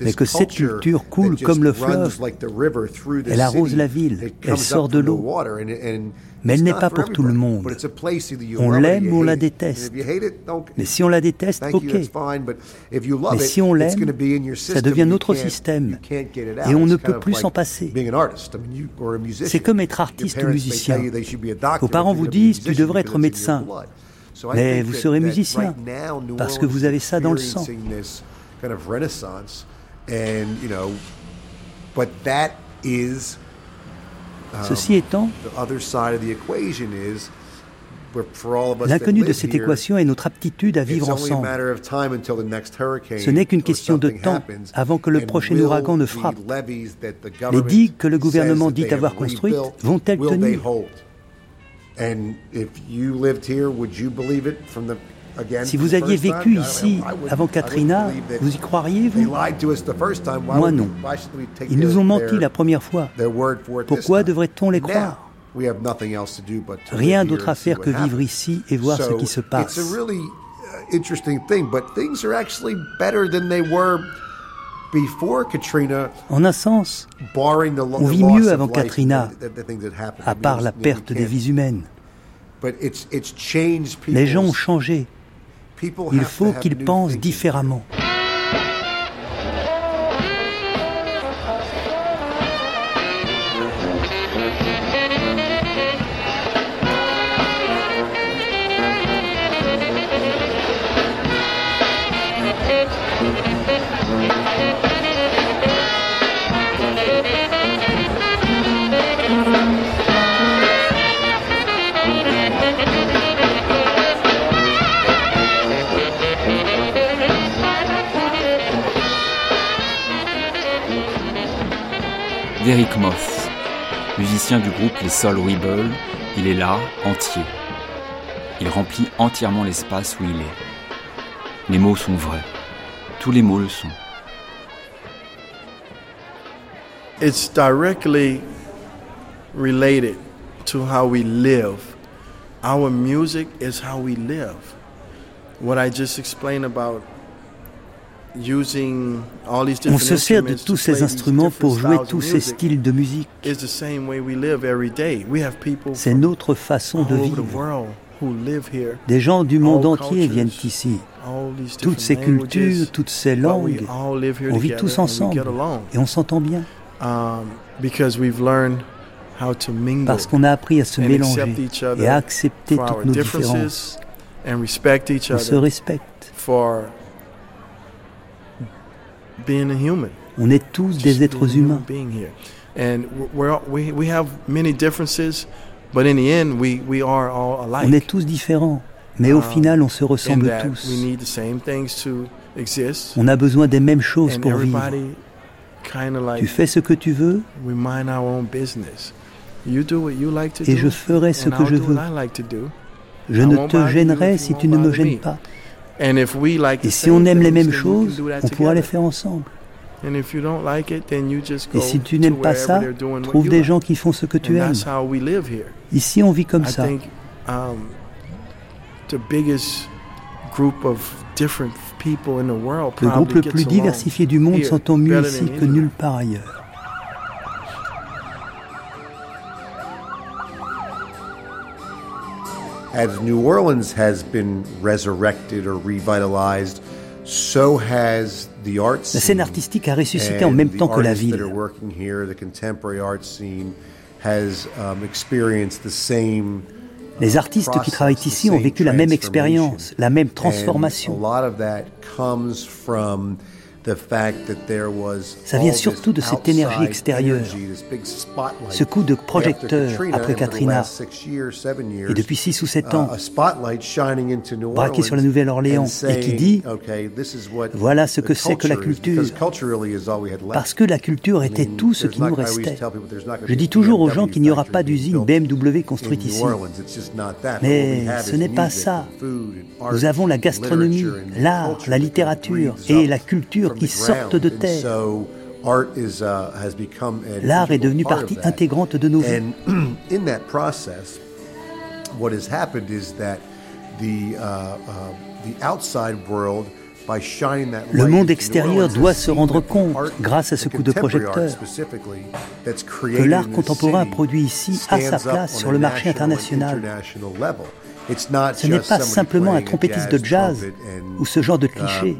mais que cette culture coule comme le fleuve. Elle arrose la ville, elle sort de l'eau. Mais elle n'est pas pour tout le monde. On l'aime ou on la déteste. Mais si on la déteste, ok. Mais si on l'aime, ça devient notre système. Et on ne peut plus s'en passer. C'est comme être artiste ou musicien. Vos parents vous disent, tu devrais être médecin. Mais vous serez musicien, parce que vous avez ça dans le sang. Ceci étant, L'inconnu de cette équation est notre aptitude à vivre ensemble. Ce n'est qu'une question de temps avant que le prochain ouragan ne frappe. Les digues que le gouvernement dit avoir construites vont-elles tenir? Si vous aviez vécu ici avant Katrina, vous y croiriez, vous Moi non. Ils nous ont menti la première fois. Pourquoi devrait-on les croire? Rien d'autre à faire que vivre ici et voir ce qui se passe. En un sens, on vit mieux avant Katrina, à part la perte des vies humaines. Les gens ont changé. Il faut qu'ils pensent différemment. Derek Moss, musicien du groupe Les Soul Rebels, il est là, entier. Il remplit entièrement l'espace où il est. Les mots sont vrais. Tous les mots le sont. It's directly related to how we live. Our music is how we live. What I just explained about on se sert de tous ces instruments pour jouer tous ces styles de musique. C'est notre façon de vivre. Des gens du monde entier viennent ici. Toutes ces cultures, toutes ces langues, on vit tous ensemble et on s'entend bien. Um, Parce qu'on a appris à se mélanger et à accepter toutes nos différences. On se respecte. On est tous des êtres humains. On est tous différents, mais au um, final, on se ressemble tous. On a besoin des mêmes choses pour vivre. Tu fais ce que tu veux, et je ferai ce que je veux. Je ne te gênerai si tu ne me gênes pas. Et si on aime les mêmes choses, on pourra les faire ensemble. Et si tu n'aimes pas ça, trouve des gens qui font ce que tu aimes. Ici, on vit comme ça. Um, le groupe le plus diversifié du monde s'entend mieux ici que nulle part ailleurs. As New Orleans has been resurrected or revitalized, so has the art La scène artistique a ressuscité en même temps que la ville. Les artistes qui travaillent ici ont vécu la même expérience, la même transformation. Ça vient surtout de cette énergie extérieure, ce coup de projecteur après Katrina, et depuis 6 ou 7 ans, braqué sur la Nouvelle-Orléans, et qui dit, voilà ce que c'est que la culture, parce que la culture était tout ce qui nous restait. Je dis toujours aux gens qu'il n'y aura pas d'usine BMW construite ici. Mais ce n'est pas ça. Nous avons la gastronomie, l'art, la littérature et la culture qui sortent de terre. L'art est devenu partie intégrante de nos vies. Le monde extérieur doit se rendre compte, grâce à ce coup de projecteur, que l'art contemporain produit ici a sa place sur le marché international. Ce n'est pas simplement un trompettiste de jazz ou ce genre de cliché.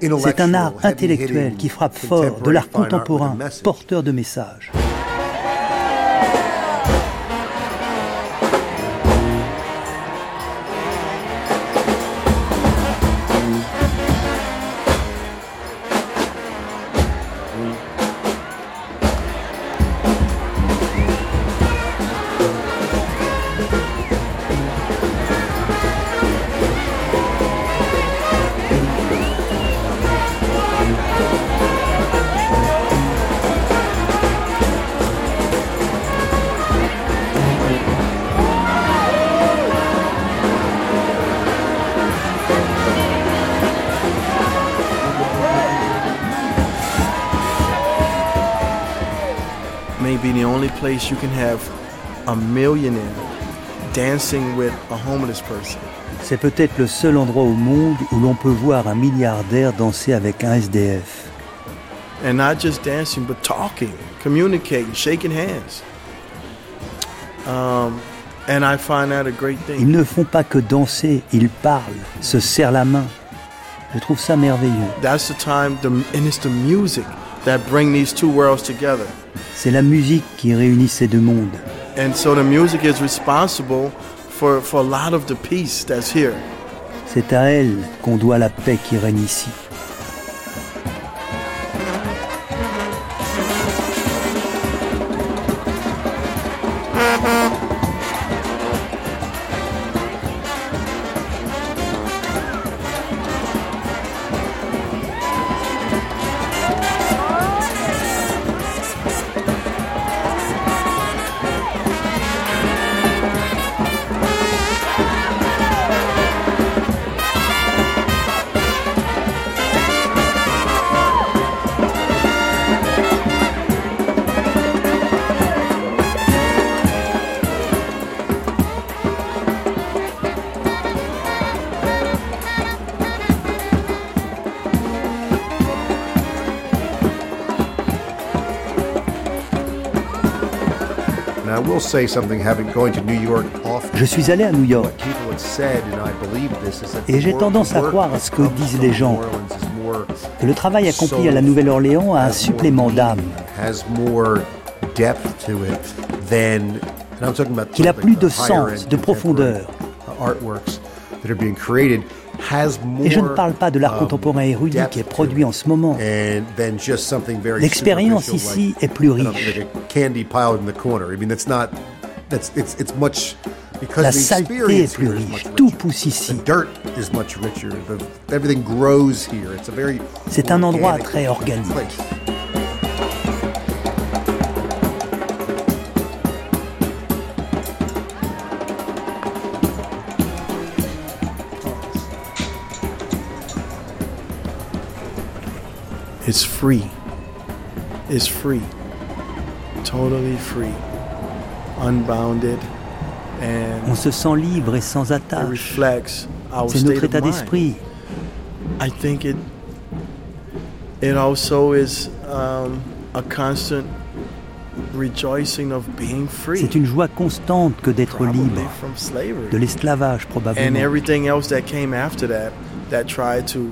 C'est un art intellectuel qui frappe fort de l'art contemporain, porteur de messages. Place you can have a millionaire dancing with a homeless person. C'est peut-être le seul endroit au monde où l'on peut voir un milliardaire danser avec un SDF. And not just dancing, but talking, communicating, shaking hands. Um, and I find that a great thing. Ils ne font pas que danser, ils parlent, se serrent la main. Je trouve ça merveilleux. That's the time, the, and it's the music that bring these two worlds together. C'est la musique qui réunit ces deux mondes. And so the music is responsible for, for a lot of the peace that's here. C'est à elle qu'on doit la paix qui règne ici. Je suis allé à New York. Et j'ai tendance à croire à ce que disent les gens, que le travail accompli à la Nouvelle-Orléans a un supplément d'âme, qu'il a plus de sens, de profondeur. Et je ne parle pas de l'art um, contemporain érudit qui est produit en ce moment. L'expérience ici est plus riche. La saleté est plus riche, tout pousse ici. C'est un endroit très organique. It's free. It's free. Totally free. Unbounded. On se sent libre et sans attache. C'est notre état d'esprit. I think it it also is um, a constant rejoicing of being free. C'est une joie constante que d'être libre de l'esclavage probablement. And everything else that came after that that tried to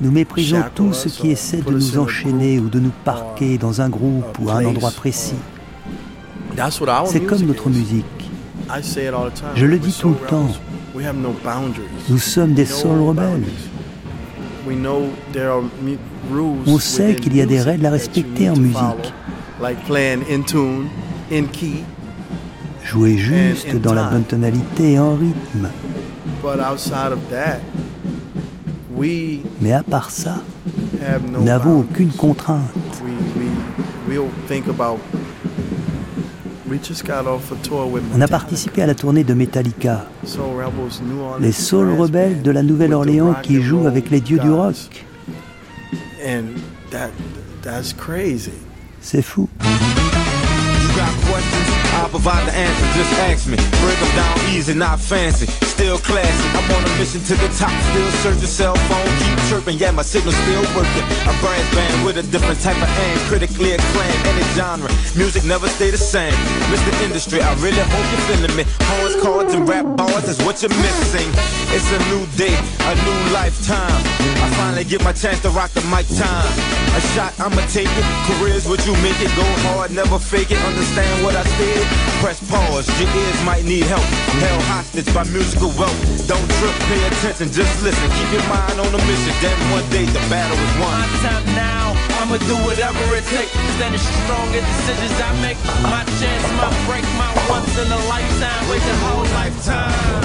nous méprisons tout ce qui essaie de nous enchaîner ou de nous parquer dans un groupe ou à un endroit précis. C'est comme notre musique. Je le dis tout le temps. Nous sommes des sols rebelles. On sait qu'il y a des règles à respecter en musique. Jouer juste dans la bonne tonalité et en rythme. Mais à part ça, nous n'avons aucune contrainte. On a participé à la tournée de Metallica, les Soul Rebelles de la Nouvelle-Orléans qui jouent avec les dieux du rock. C'est fou. Still classy. I'm on a mission to the top. Still search the cell phone, keep chirping. Yeah, my signal's still working. A brass band with a different type of aim. Critically acclaimed, any genre. Music never stay the same. Mr. Industry, I really hope you're feeling me. Horns, cards, and rap bars is what you're missing. It's a new day, a new lifetime. I finally get my chance to rock the mic time. A shot, I'ma take it. Careers, would you make it? Go hard, never fake it. Understand what I said? Press pause, your ears might need help. Held hostage by musical wealth. Don't trip, pay attention, just listen. Keep your mind on the mission. Then one day the battle is won. My time now, I'ma do whatever it takes. Standing strong in decisions I make. My chance, my break, my once in a lifetime. Wait the whole lifetime.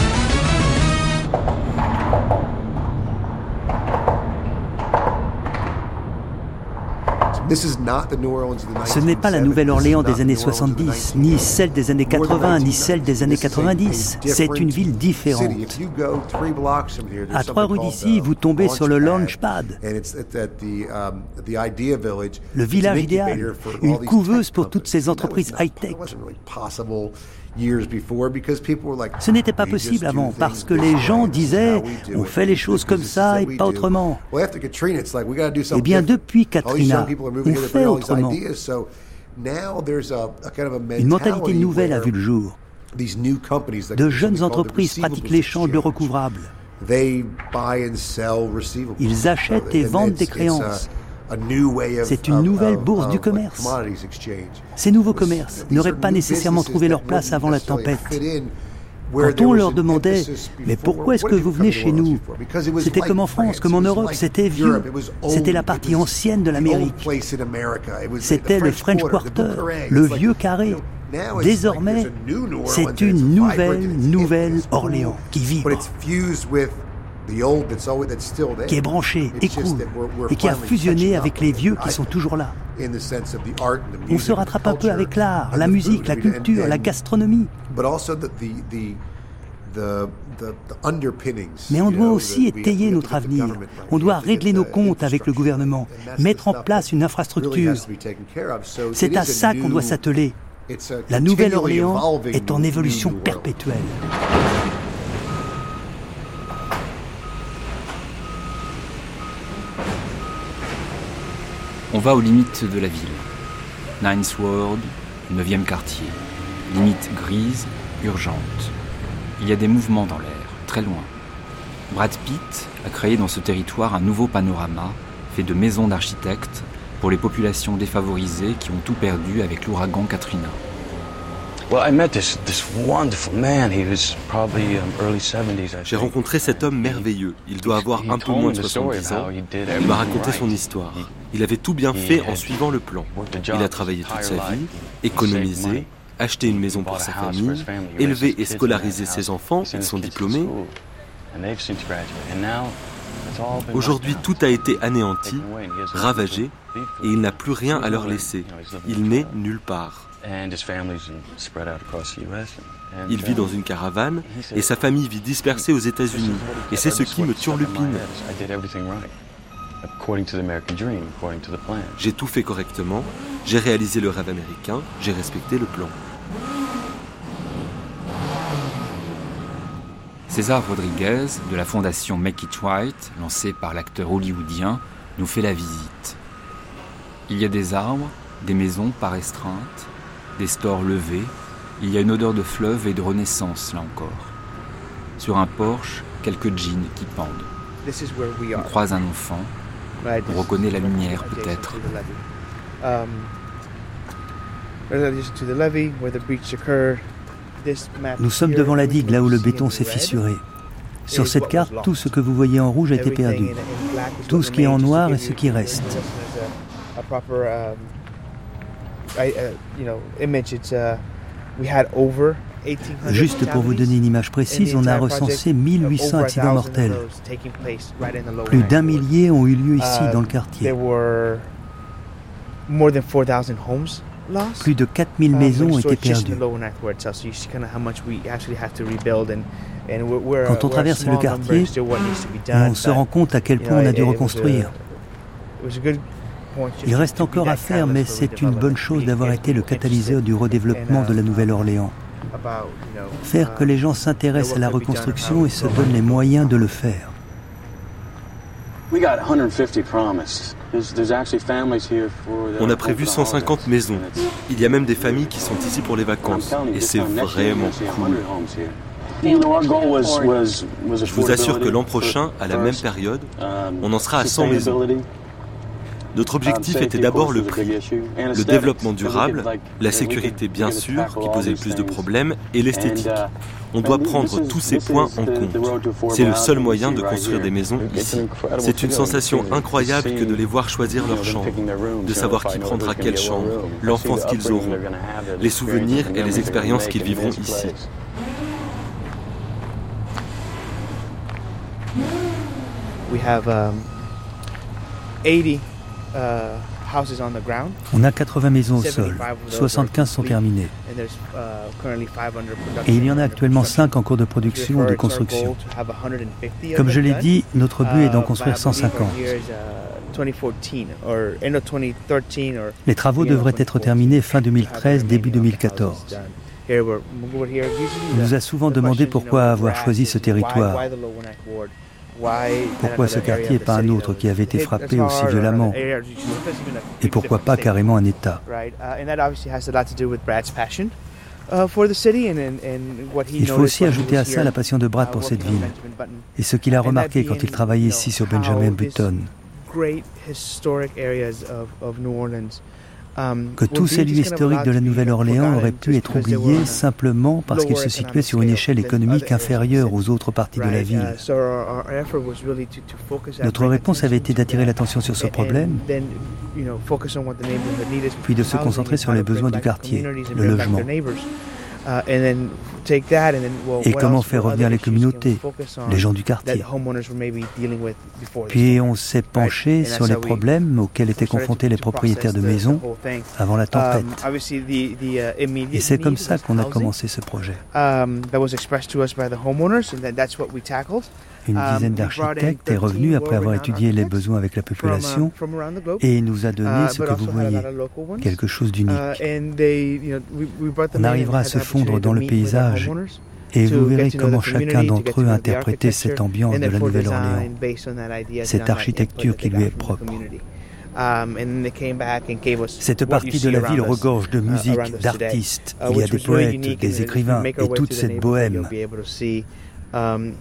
Ce n'est pas la Nouvelle-Orléans des années 70, ni celle des années 80, ni celle des années 90. C'est une ville différente. À trois rues d'ici, vous tombez sur le Launchpad, um, le village idéal, une couveuse pour toutes ces entreprises high-tech. Ce n'était pas possible avant parce que les gens disaient on fait les choses comme ça et pas autrement. Eh bien, depuis Katrina, on fait autrement. Une mentalité nouvelle a vu le jour. De jeunes entreprises pratiquent l'échange de recouvrables. Ils achètent et vendent des créances. C'est une nouvelle bourse du commerce. Ces nouveaux commerces n'auraient pas nécessairement trouvé leur place avant la tempête. Quand on leur demandait Mais pourquoi est-ce que vous venez chez nous? C'était comme en France, comme en Europe, c'était vieux. C'était la partie ancienne de l'Amérique. C'était le French Quarter, le vieux carré. Désormais, c'est une nouvelle, nouvelle Orléans qui vibre qui est branché, écoute, et qui a fusionné avec les vieux qui sont toujours là. On se rattrape un peu avec l'art, la musique, la culture, la gastronomie. Mais on doit aussi étayer notre avenir. On doit régler nos comptes avec le gouvernement, mettre en place une infrastructure. C'est à ça qu'on doit s'atteler. La Nouvelle-Orléans est en évolution perpétuelle. On va aux limites de la ville. Ninth Ward, 9e quartier. Limite grise, urgente. Il y a des mouvements dans l'air, très loin. Brad Pitt a créé dans ce territoire un nouveau panorama fait de maisons d'architectes pour les populations défavorisées qui ont tout perdu avec l'ouragan Katrina. J'ai rencontré cet homme merveilleux. Il doit avoir un peu moins de 70 ans. Il m'a raconté son histoire. Il avait tout bien fait en suivant le plan. Il a travaillé toute sa vie, économisé, acheté une maison pour sa famille, élevé et scolarisé ses enfants, ils sont diplômés. Aujourd'hui, tout a été anéanti, ravagé, et il n'a plus rien à leur laisser. Il n'est nulle part. Il vit dans une caravane et sa famille vit dispersée aux États-Unis. Et c'est ce qui me turlupine. J'ai tout fait correctement, j'ai réalisé le rêve américain, j'ai respecté le plan. César Rodriguez, de la fondation Make It White, lancée par l'acteur hollywoodien, nous fait la visite. Il y a des arbres, des maisons par estreinte, des stores levés, il y a une odeur de fleuve et de renaissance là encore. Sur un porche, quelques jeans qui pendent. On croise un enfant, on reconnaît la lumière peut-être. Nous sommes devant la digue, là où le béton s'est fissuré. Sur cette carte, tout ce que vous voyez en rouge a été perdu. Tout ce qui est en noir est ce qui reste. Juste pour vous donner une image précise, on a recensé 1800 accidents mortels. Plus d'un millier ont eu lieu ici dans le quartier. Plus de 4000 maisons ont été perdues. Quand on traverse le quartier, on se rend compte à quel point on a dû reconstruire. Il reste encore à faire, mais c'est une bonne chose d'avoir été le catalyseur du redéveloppement de la Nouvelle-Orléans. Faire que les gens s'intéressent à la reconstruction et se donnent les moyens de le faire. On a prévu 150 maisons. Il y a même des familles qui sont ici pour les vacances. Et c'est vraiment cool. Je vous assure que l'an prochain, à la même période, on en sera à 100 maisons. Notre objectif était d'abord le prix, le développement durable, la sécurité bien sûr, qui posait le plus de problèmes, et l'esthétique. On doit prendre tous ces points en compte. C'est le seul moyen de construire des maisons ici. C'est une sensation incroyable que de les voir choisir leur chambre, de savoir qui prendra quelle chambre, l'enfance qu'ils auront, les souvenirs et les expériences qu'ils vivront ici. We have um, 80 on a 80 maisons au sol, 75 sont terminées. Uh, Et il y en a actuellement 5 en cours de production ou de construction. Comme je l'ai dit, notre but est d'en uh, construire 150. Uh, Les travaux devraient être terminés fin 2013, début 2014. On nous a souvent demandé pourquoi avoir choisi ce territoire. Pourquoi ce quartier et pas un autre qui avait été frappé aussi violemment Et pourquoi pas carrément un État il faut aussi ajouter à ça la passion de Brad pour cette ville et ce qu'il a remarqué quand il travaillait ici sur Benjamin Button. Um, que tous ces lieux historiques de la Nouvelle-Orléans auraient pu être oubliés simplement parce qu'ils se situaient sur une échelle économique inférieure aux autres parties de la ville. Notre réponse avait été d'attirer l'attention sur ce problème, puis de se concentrer sur les besoins du quartier, le logement. Et comment faire revenir les communautés, les gens du quartier? Puis on s'est penché sur les problèmes auxquels étaient confrontés les propriétaires de maisons avant la tempête. Et c'est comme ça qu'on a commencé ce projet. Une dizaine d'architectes est revenu après avoir étudié les besoins avec la population et nous a donné ce que vous voyez, quelque chose d'unique. On arrivera à se fondre dans le paysage et vous verrez comment chacun d'entre eux a interprété cette ambiance de la Nouvelle-Orléans, cette architecture qui lui est propre. Cette partie de la ville regorge de musique, d'artistes. Il y a des poètes, des écrivains et toute cette bohème. Um,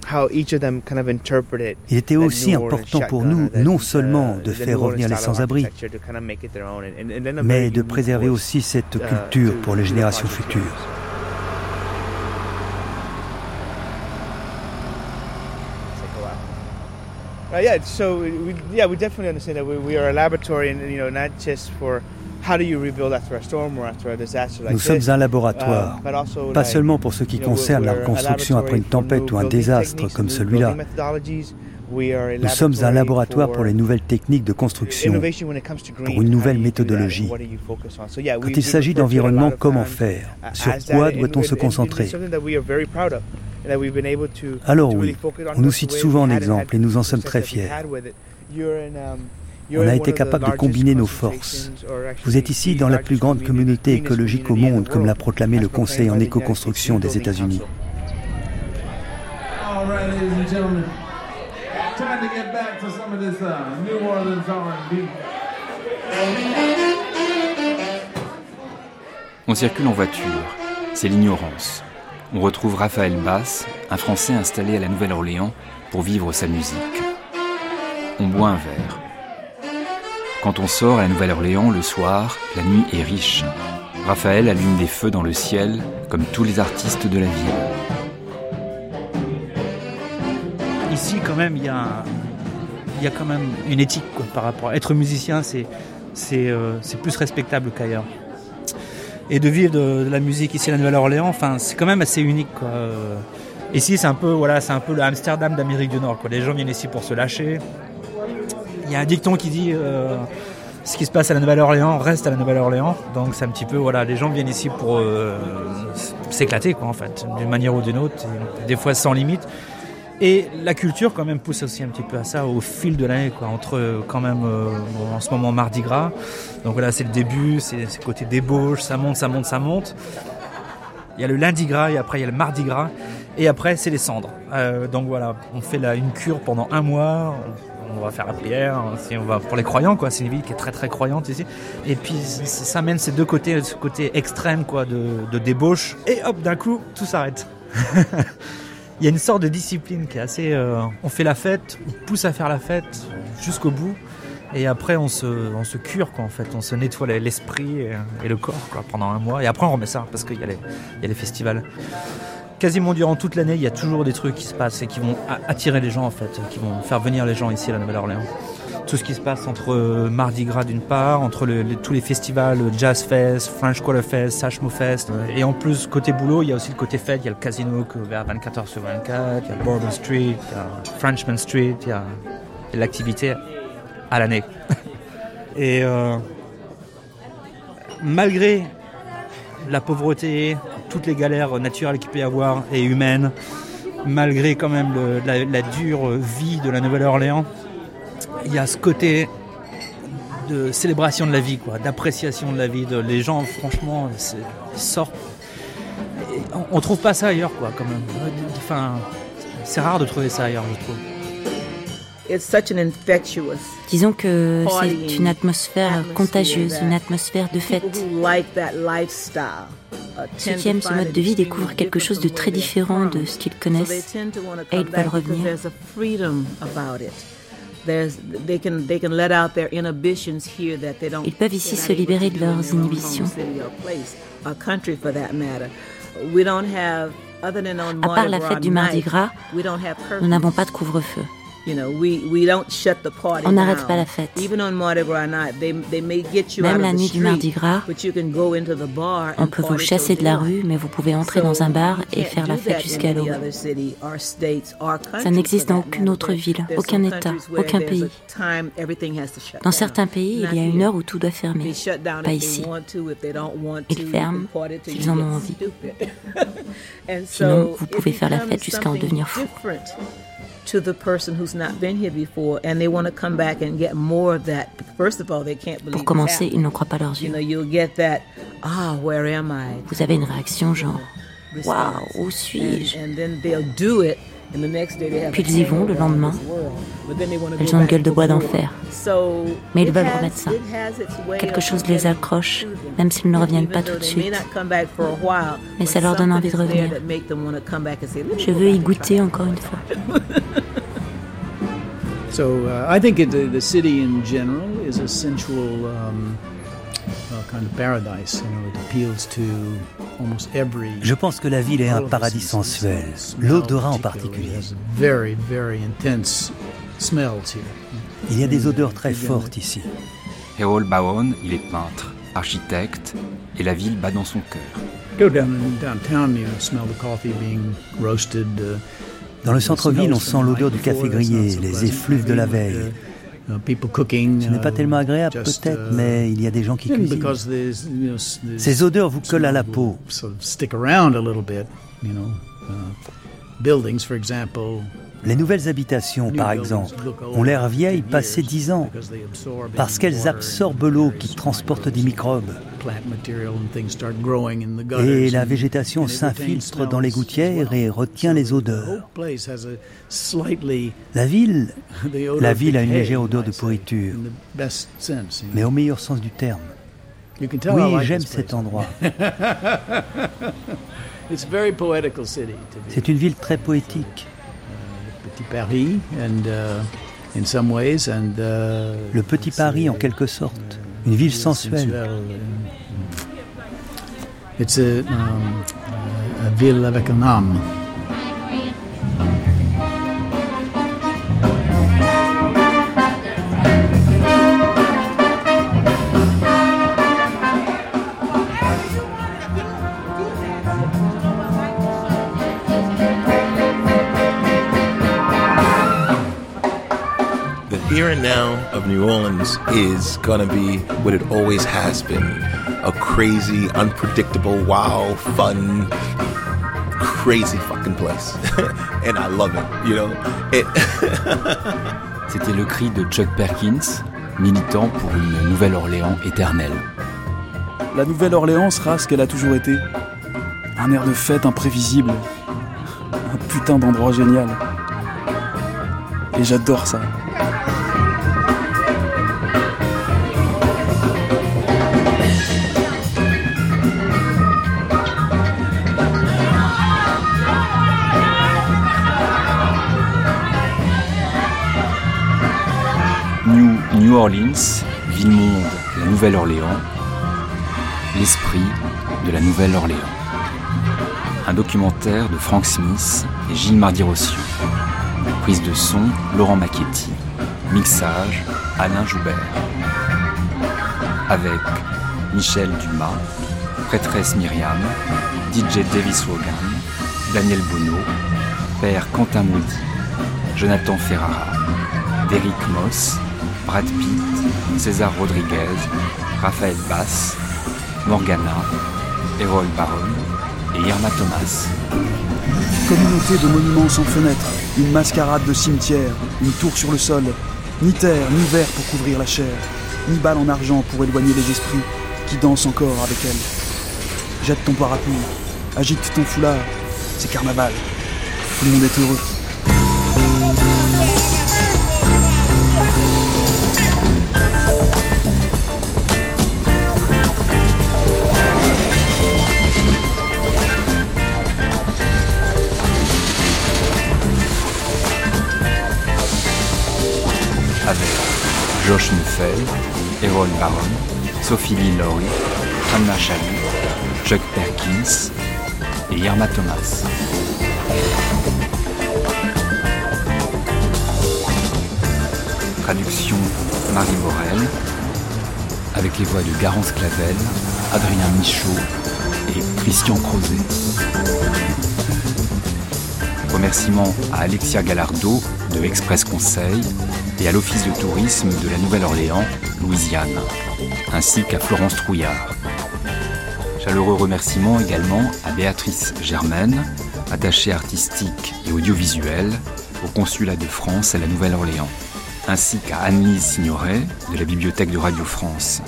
Il était aussi important pour nous non seulement de faire revenir les sans-abri, mais de préserver aussi cette culture pour les générations futures. Uh, yeah, so we, yeah, we definitely understand that we, we are a laboratory, and you know, not just for Nous sommes un laboratoire, uh, pas seulement pour ce qui concerne la reconstruction après une tempête ou un désastre comme celui-là. Nous sommes un laboratoire pour les nouvelles techniques de construction, pour une nouvelle méthodologie. Quand il s'agit d'environnement, comment faire? Sur quoi doit-on se concentrer? Alors oui, on nous cite souvent en exemple et nous en sommes très fiers. On a été capable de combiner nos forces. Vous êtes ici dans la plus grande communauté écologique au monde, comme l'a proclamé le Conseil en éco-construction des États-Unis. On circule en voiture. C'est l'ignorance. On retrouve Raphaël Bass, un Français installé à la Nouvelle-Orléans pour vivre sa musique. On boit un verre. Quand on sort à la Nouvelle-Orléans le soir, la nuit est riche. Raphaël allume des feux dans le ciel, comme tous les artistes de la ville. ici, quand même, il y a, une éthique par rapport à être musicien, c'est euh, c'est plus respectable qu'ailleurs. Et de vivre de, la musique ici à la Nouvelle-Orléans, c'est quand même assez unique. Quoi. Ici, c'est un peu, voilà, le d'Amérique du Nord. Les gens viennent ici pour se lâcher. Il y a un dicton qui dit euh, ce qui se passe à la Nouvelle-Orléans reste à la Nouvelle-Orléans. Donc c'est un petit peu, voilà, les gens viennent ici pour euh, s'éclater, quoi, en fait, d'une manière ou d'une autre, des fois sans limite. Et la culture quand même pousse aussi un petit peu à ça au fil de l'année, quoi. Entre quand même euh, en ce moment Mardi Gras, donc voilà c'est le début, c'est côté débauche, ça monte, ça monte, ça monte. Il y a le lundi gras et après il y a le mardi gras et après c'est les cendres. Donc voilà, on fait là une cure pendant un mois. On va faire la prière, si on va pour les croyants quoi. C'est une ville qui est très très croyante ici. Et puis ça mène ces deux côtés, ce côté extrême quoi de, de débauche. Et hop d'un coup tout s'arrête. <laughs> il y a une sorte de discipline qui est assez. Euh, on fait la fête, on pousse à faire la fête jusqu'au bout. Et après, on se, on se cure, quoi, en fait. On se nettoie l'esprit et, le corps pendant un mois. Et après, on remet ça parce qu'il y, y a les festivals. Quasiment durant toute l'année, il y a toujours des trucs qui se passent et qui vont attirer les gens, en fait, qui vont faire venir les gens ici à la Nouvelle-Orléans tout ce qui se passe entre euh, Mardi Gras d'une part, entre tous les festivals, Jazz Fest, French Quarter Fest, Sashmo Fest. Et en plus, côté boulot, il y a aussi le côté fête. Il y a le casino qui est ouvert 24h sur 24, il y a Bourbon Street, il y a Frenchman Street, il y a, l'activité à l'année. <laughs> Et euh, malgré la pauvreté, toutes les galères naturelles qu'il peut y avoir et humaines, malgré quand même la, dure vie de la Nouvelle-Orléans, il y a ce côté de célébration de la vie, quoi, d'appréciation de la vie. De, les gens, franchement, sortent. on, ne trouve pas ça ailleurs, quoi, quand même. Enfin, c'est rare de trouver ça ailleurs, je trouve. Disons que c'est une atmosphère contagieuse, une atmosphère de fête. Ceux qui aiment ce mode de vie découvrent quelque chose de très différent de ce qu'ils connaissent et ils veulent revenir. Ils peuvent ici se libérer de leurs inhibitions. À part la fête du Mardi Gras, nous n'avons pas de couvre-feu. On n'arrête pas la fête. Même la nuit du Mardi Gras, on peut vous chasser de la rue, mais vous pouvez entrer dans un bar et faire la fête jusqu'à l'aube. Ça n'existe dans aucune autre ville, aucun État, aucun pays. Dans certains pays, il y a une heure où tout doit fermer. Pas ici. Ils ferment s'ils en ont envie. <laughs> Sinon, vous pouvez faire la fête jusqu'à en devenir fou. To the person who's not been here before and they want to come back and get more of that. First of all, they can't believe Pour commencer, ils n'en croient pas leurs yeux. You know, you'll get that, ah, where am I? Vous avez une réaction genre, waouh, où suis-je? Puis ils y vont le lendemain. Elles ont une gueule de bois d'enfer. Mais ils veulent remettre ça. Quelque chose les accroche, même s'ils ne reviennent pas tout de suite. Mais ça leur donne envie de revenir. Je veux y goûter encore une fois. So uh, I think the city in general is a sensual um, je pense que la ville est un paradis sensuel, l'odorat en particulier. Il y a des odeurs très fortes ici. Errol Bawon, il est peintre, architecte, et la ville bat dans son cœur. Dans le centre-ville, on sent l'odeur du café grillé, les effluves de la veille. Ce n'est pas tellement agréable peut-être, uh, mais il y a des gens qui cuisinent. Ces odeurs vous collent à la peau. Les nouvelles habitations, par exemple, ont l'air vieilles passées dix ans parce qu'elles absorbent l'eau qui transporte des microbes. Et la végétation s'infiltre dans les gouttières et retient les odeurs. La ville, <laughs> la ville a une légère odeur de pourriture, mais au meilleur sens du terme. Oui, j'aime cet endroit. <laughs> C'est une ville très poétique. Le petit Paris en quelque sorte, une ville sensuelle. C'est a, um, a ville avec un âme. Now of New Orleans is gonna be what it always has been a crazy, unpredictable, wild, fun, crazy fucking place. <laughs> And I love it, you know? It <laughs> C'était le cri de Chuck Perkins, militant pour une Nouvelle-Orléans éternelle. La Nouvelle-Orléans sera ce qu'elle a toujours été. Un air de fête imprévisible. Un putain d'endroit génial. Et j'adore ça. Orleans, ville-monde, la Nouvelle-Orléans, l'esprit de la Nouvelle-Orléans. Un documentaire de Frank Smith et Gilles Mardi-Rossio. Prise de son, Laurent Macchetti. Mixage, Alain Joubert. Avec Michel Dumas, prêtresse Myriam, DJ Davis Wogan, Daniel Bono, père Quentin Moody, Jonathan Ferrara, Derek Moss, Brad Pitt, César Rodriguez, Raphaël Bass, Morgana, Errol Baron et Irma Thomas. Communauté de monuments sans fenêtres, une mascarade de cimetière, une tour sur le sol, ni terre, ni verre pour couvrir la chair, ni balle en argent pour éloigner les esprits qui dansent encore avec elle. Jette ton parapluie, agite ton foulard, c'est carnaval. Tout le monde est heureux. Baron, Sophie Lee Laurie, Anna Chalut, Chuck Perkins et Irma Thomas. Traduction Marie Morel, avec les voix de Garance Clavel, Adrien Michaud et Christian Crozet. Remerciements à Alexia Gallardo de Express Conseil et à l'Office de tourisme de la Nouvelle-Orléans, Louisiane, ainsi qu'à Florence Trouillard. Chaleureux remerciements également à Béatrice Germaine, attachée artistique et audiovisuelle au Consulat de France à la Nouvelle-Orléans, ainsi qu'à Anne-Lise Signoret de la Bibliothèque de Radio France,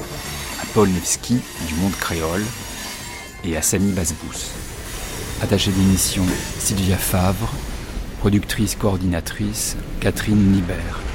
à Paul Nevsky du Monde Créole et à Samy Basbous. Attachée d'émission Sylvia Favre, productrice coordinatrice Catherine Nibert.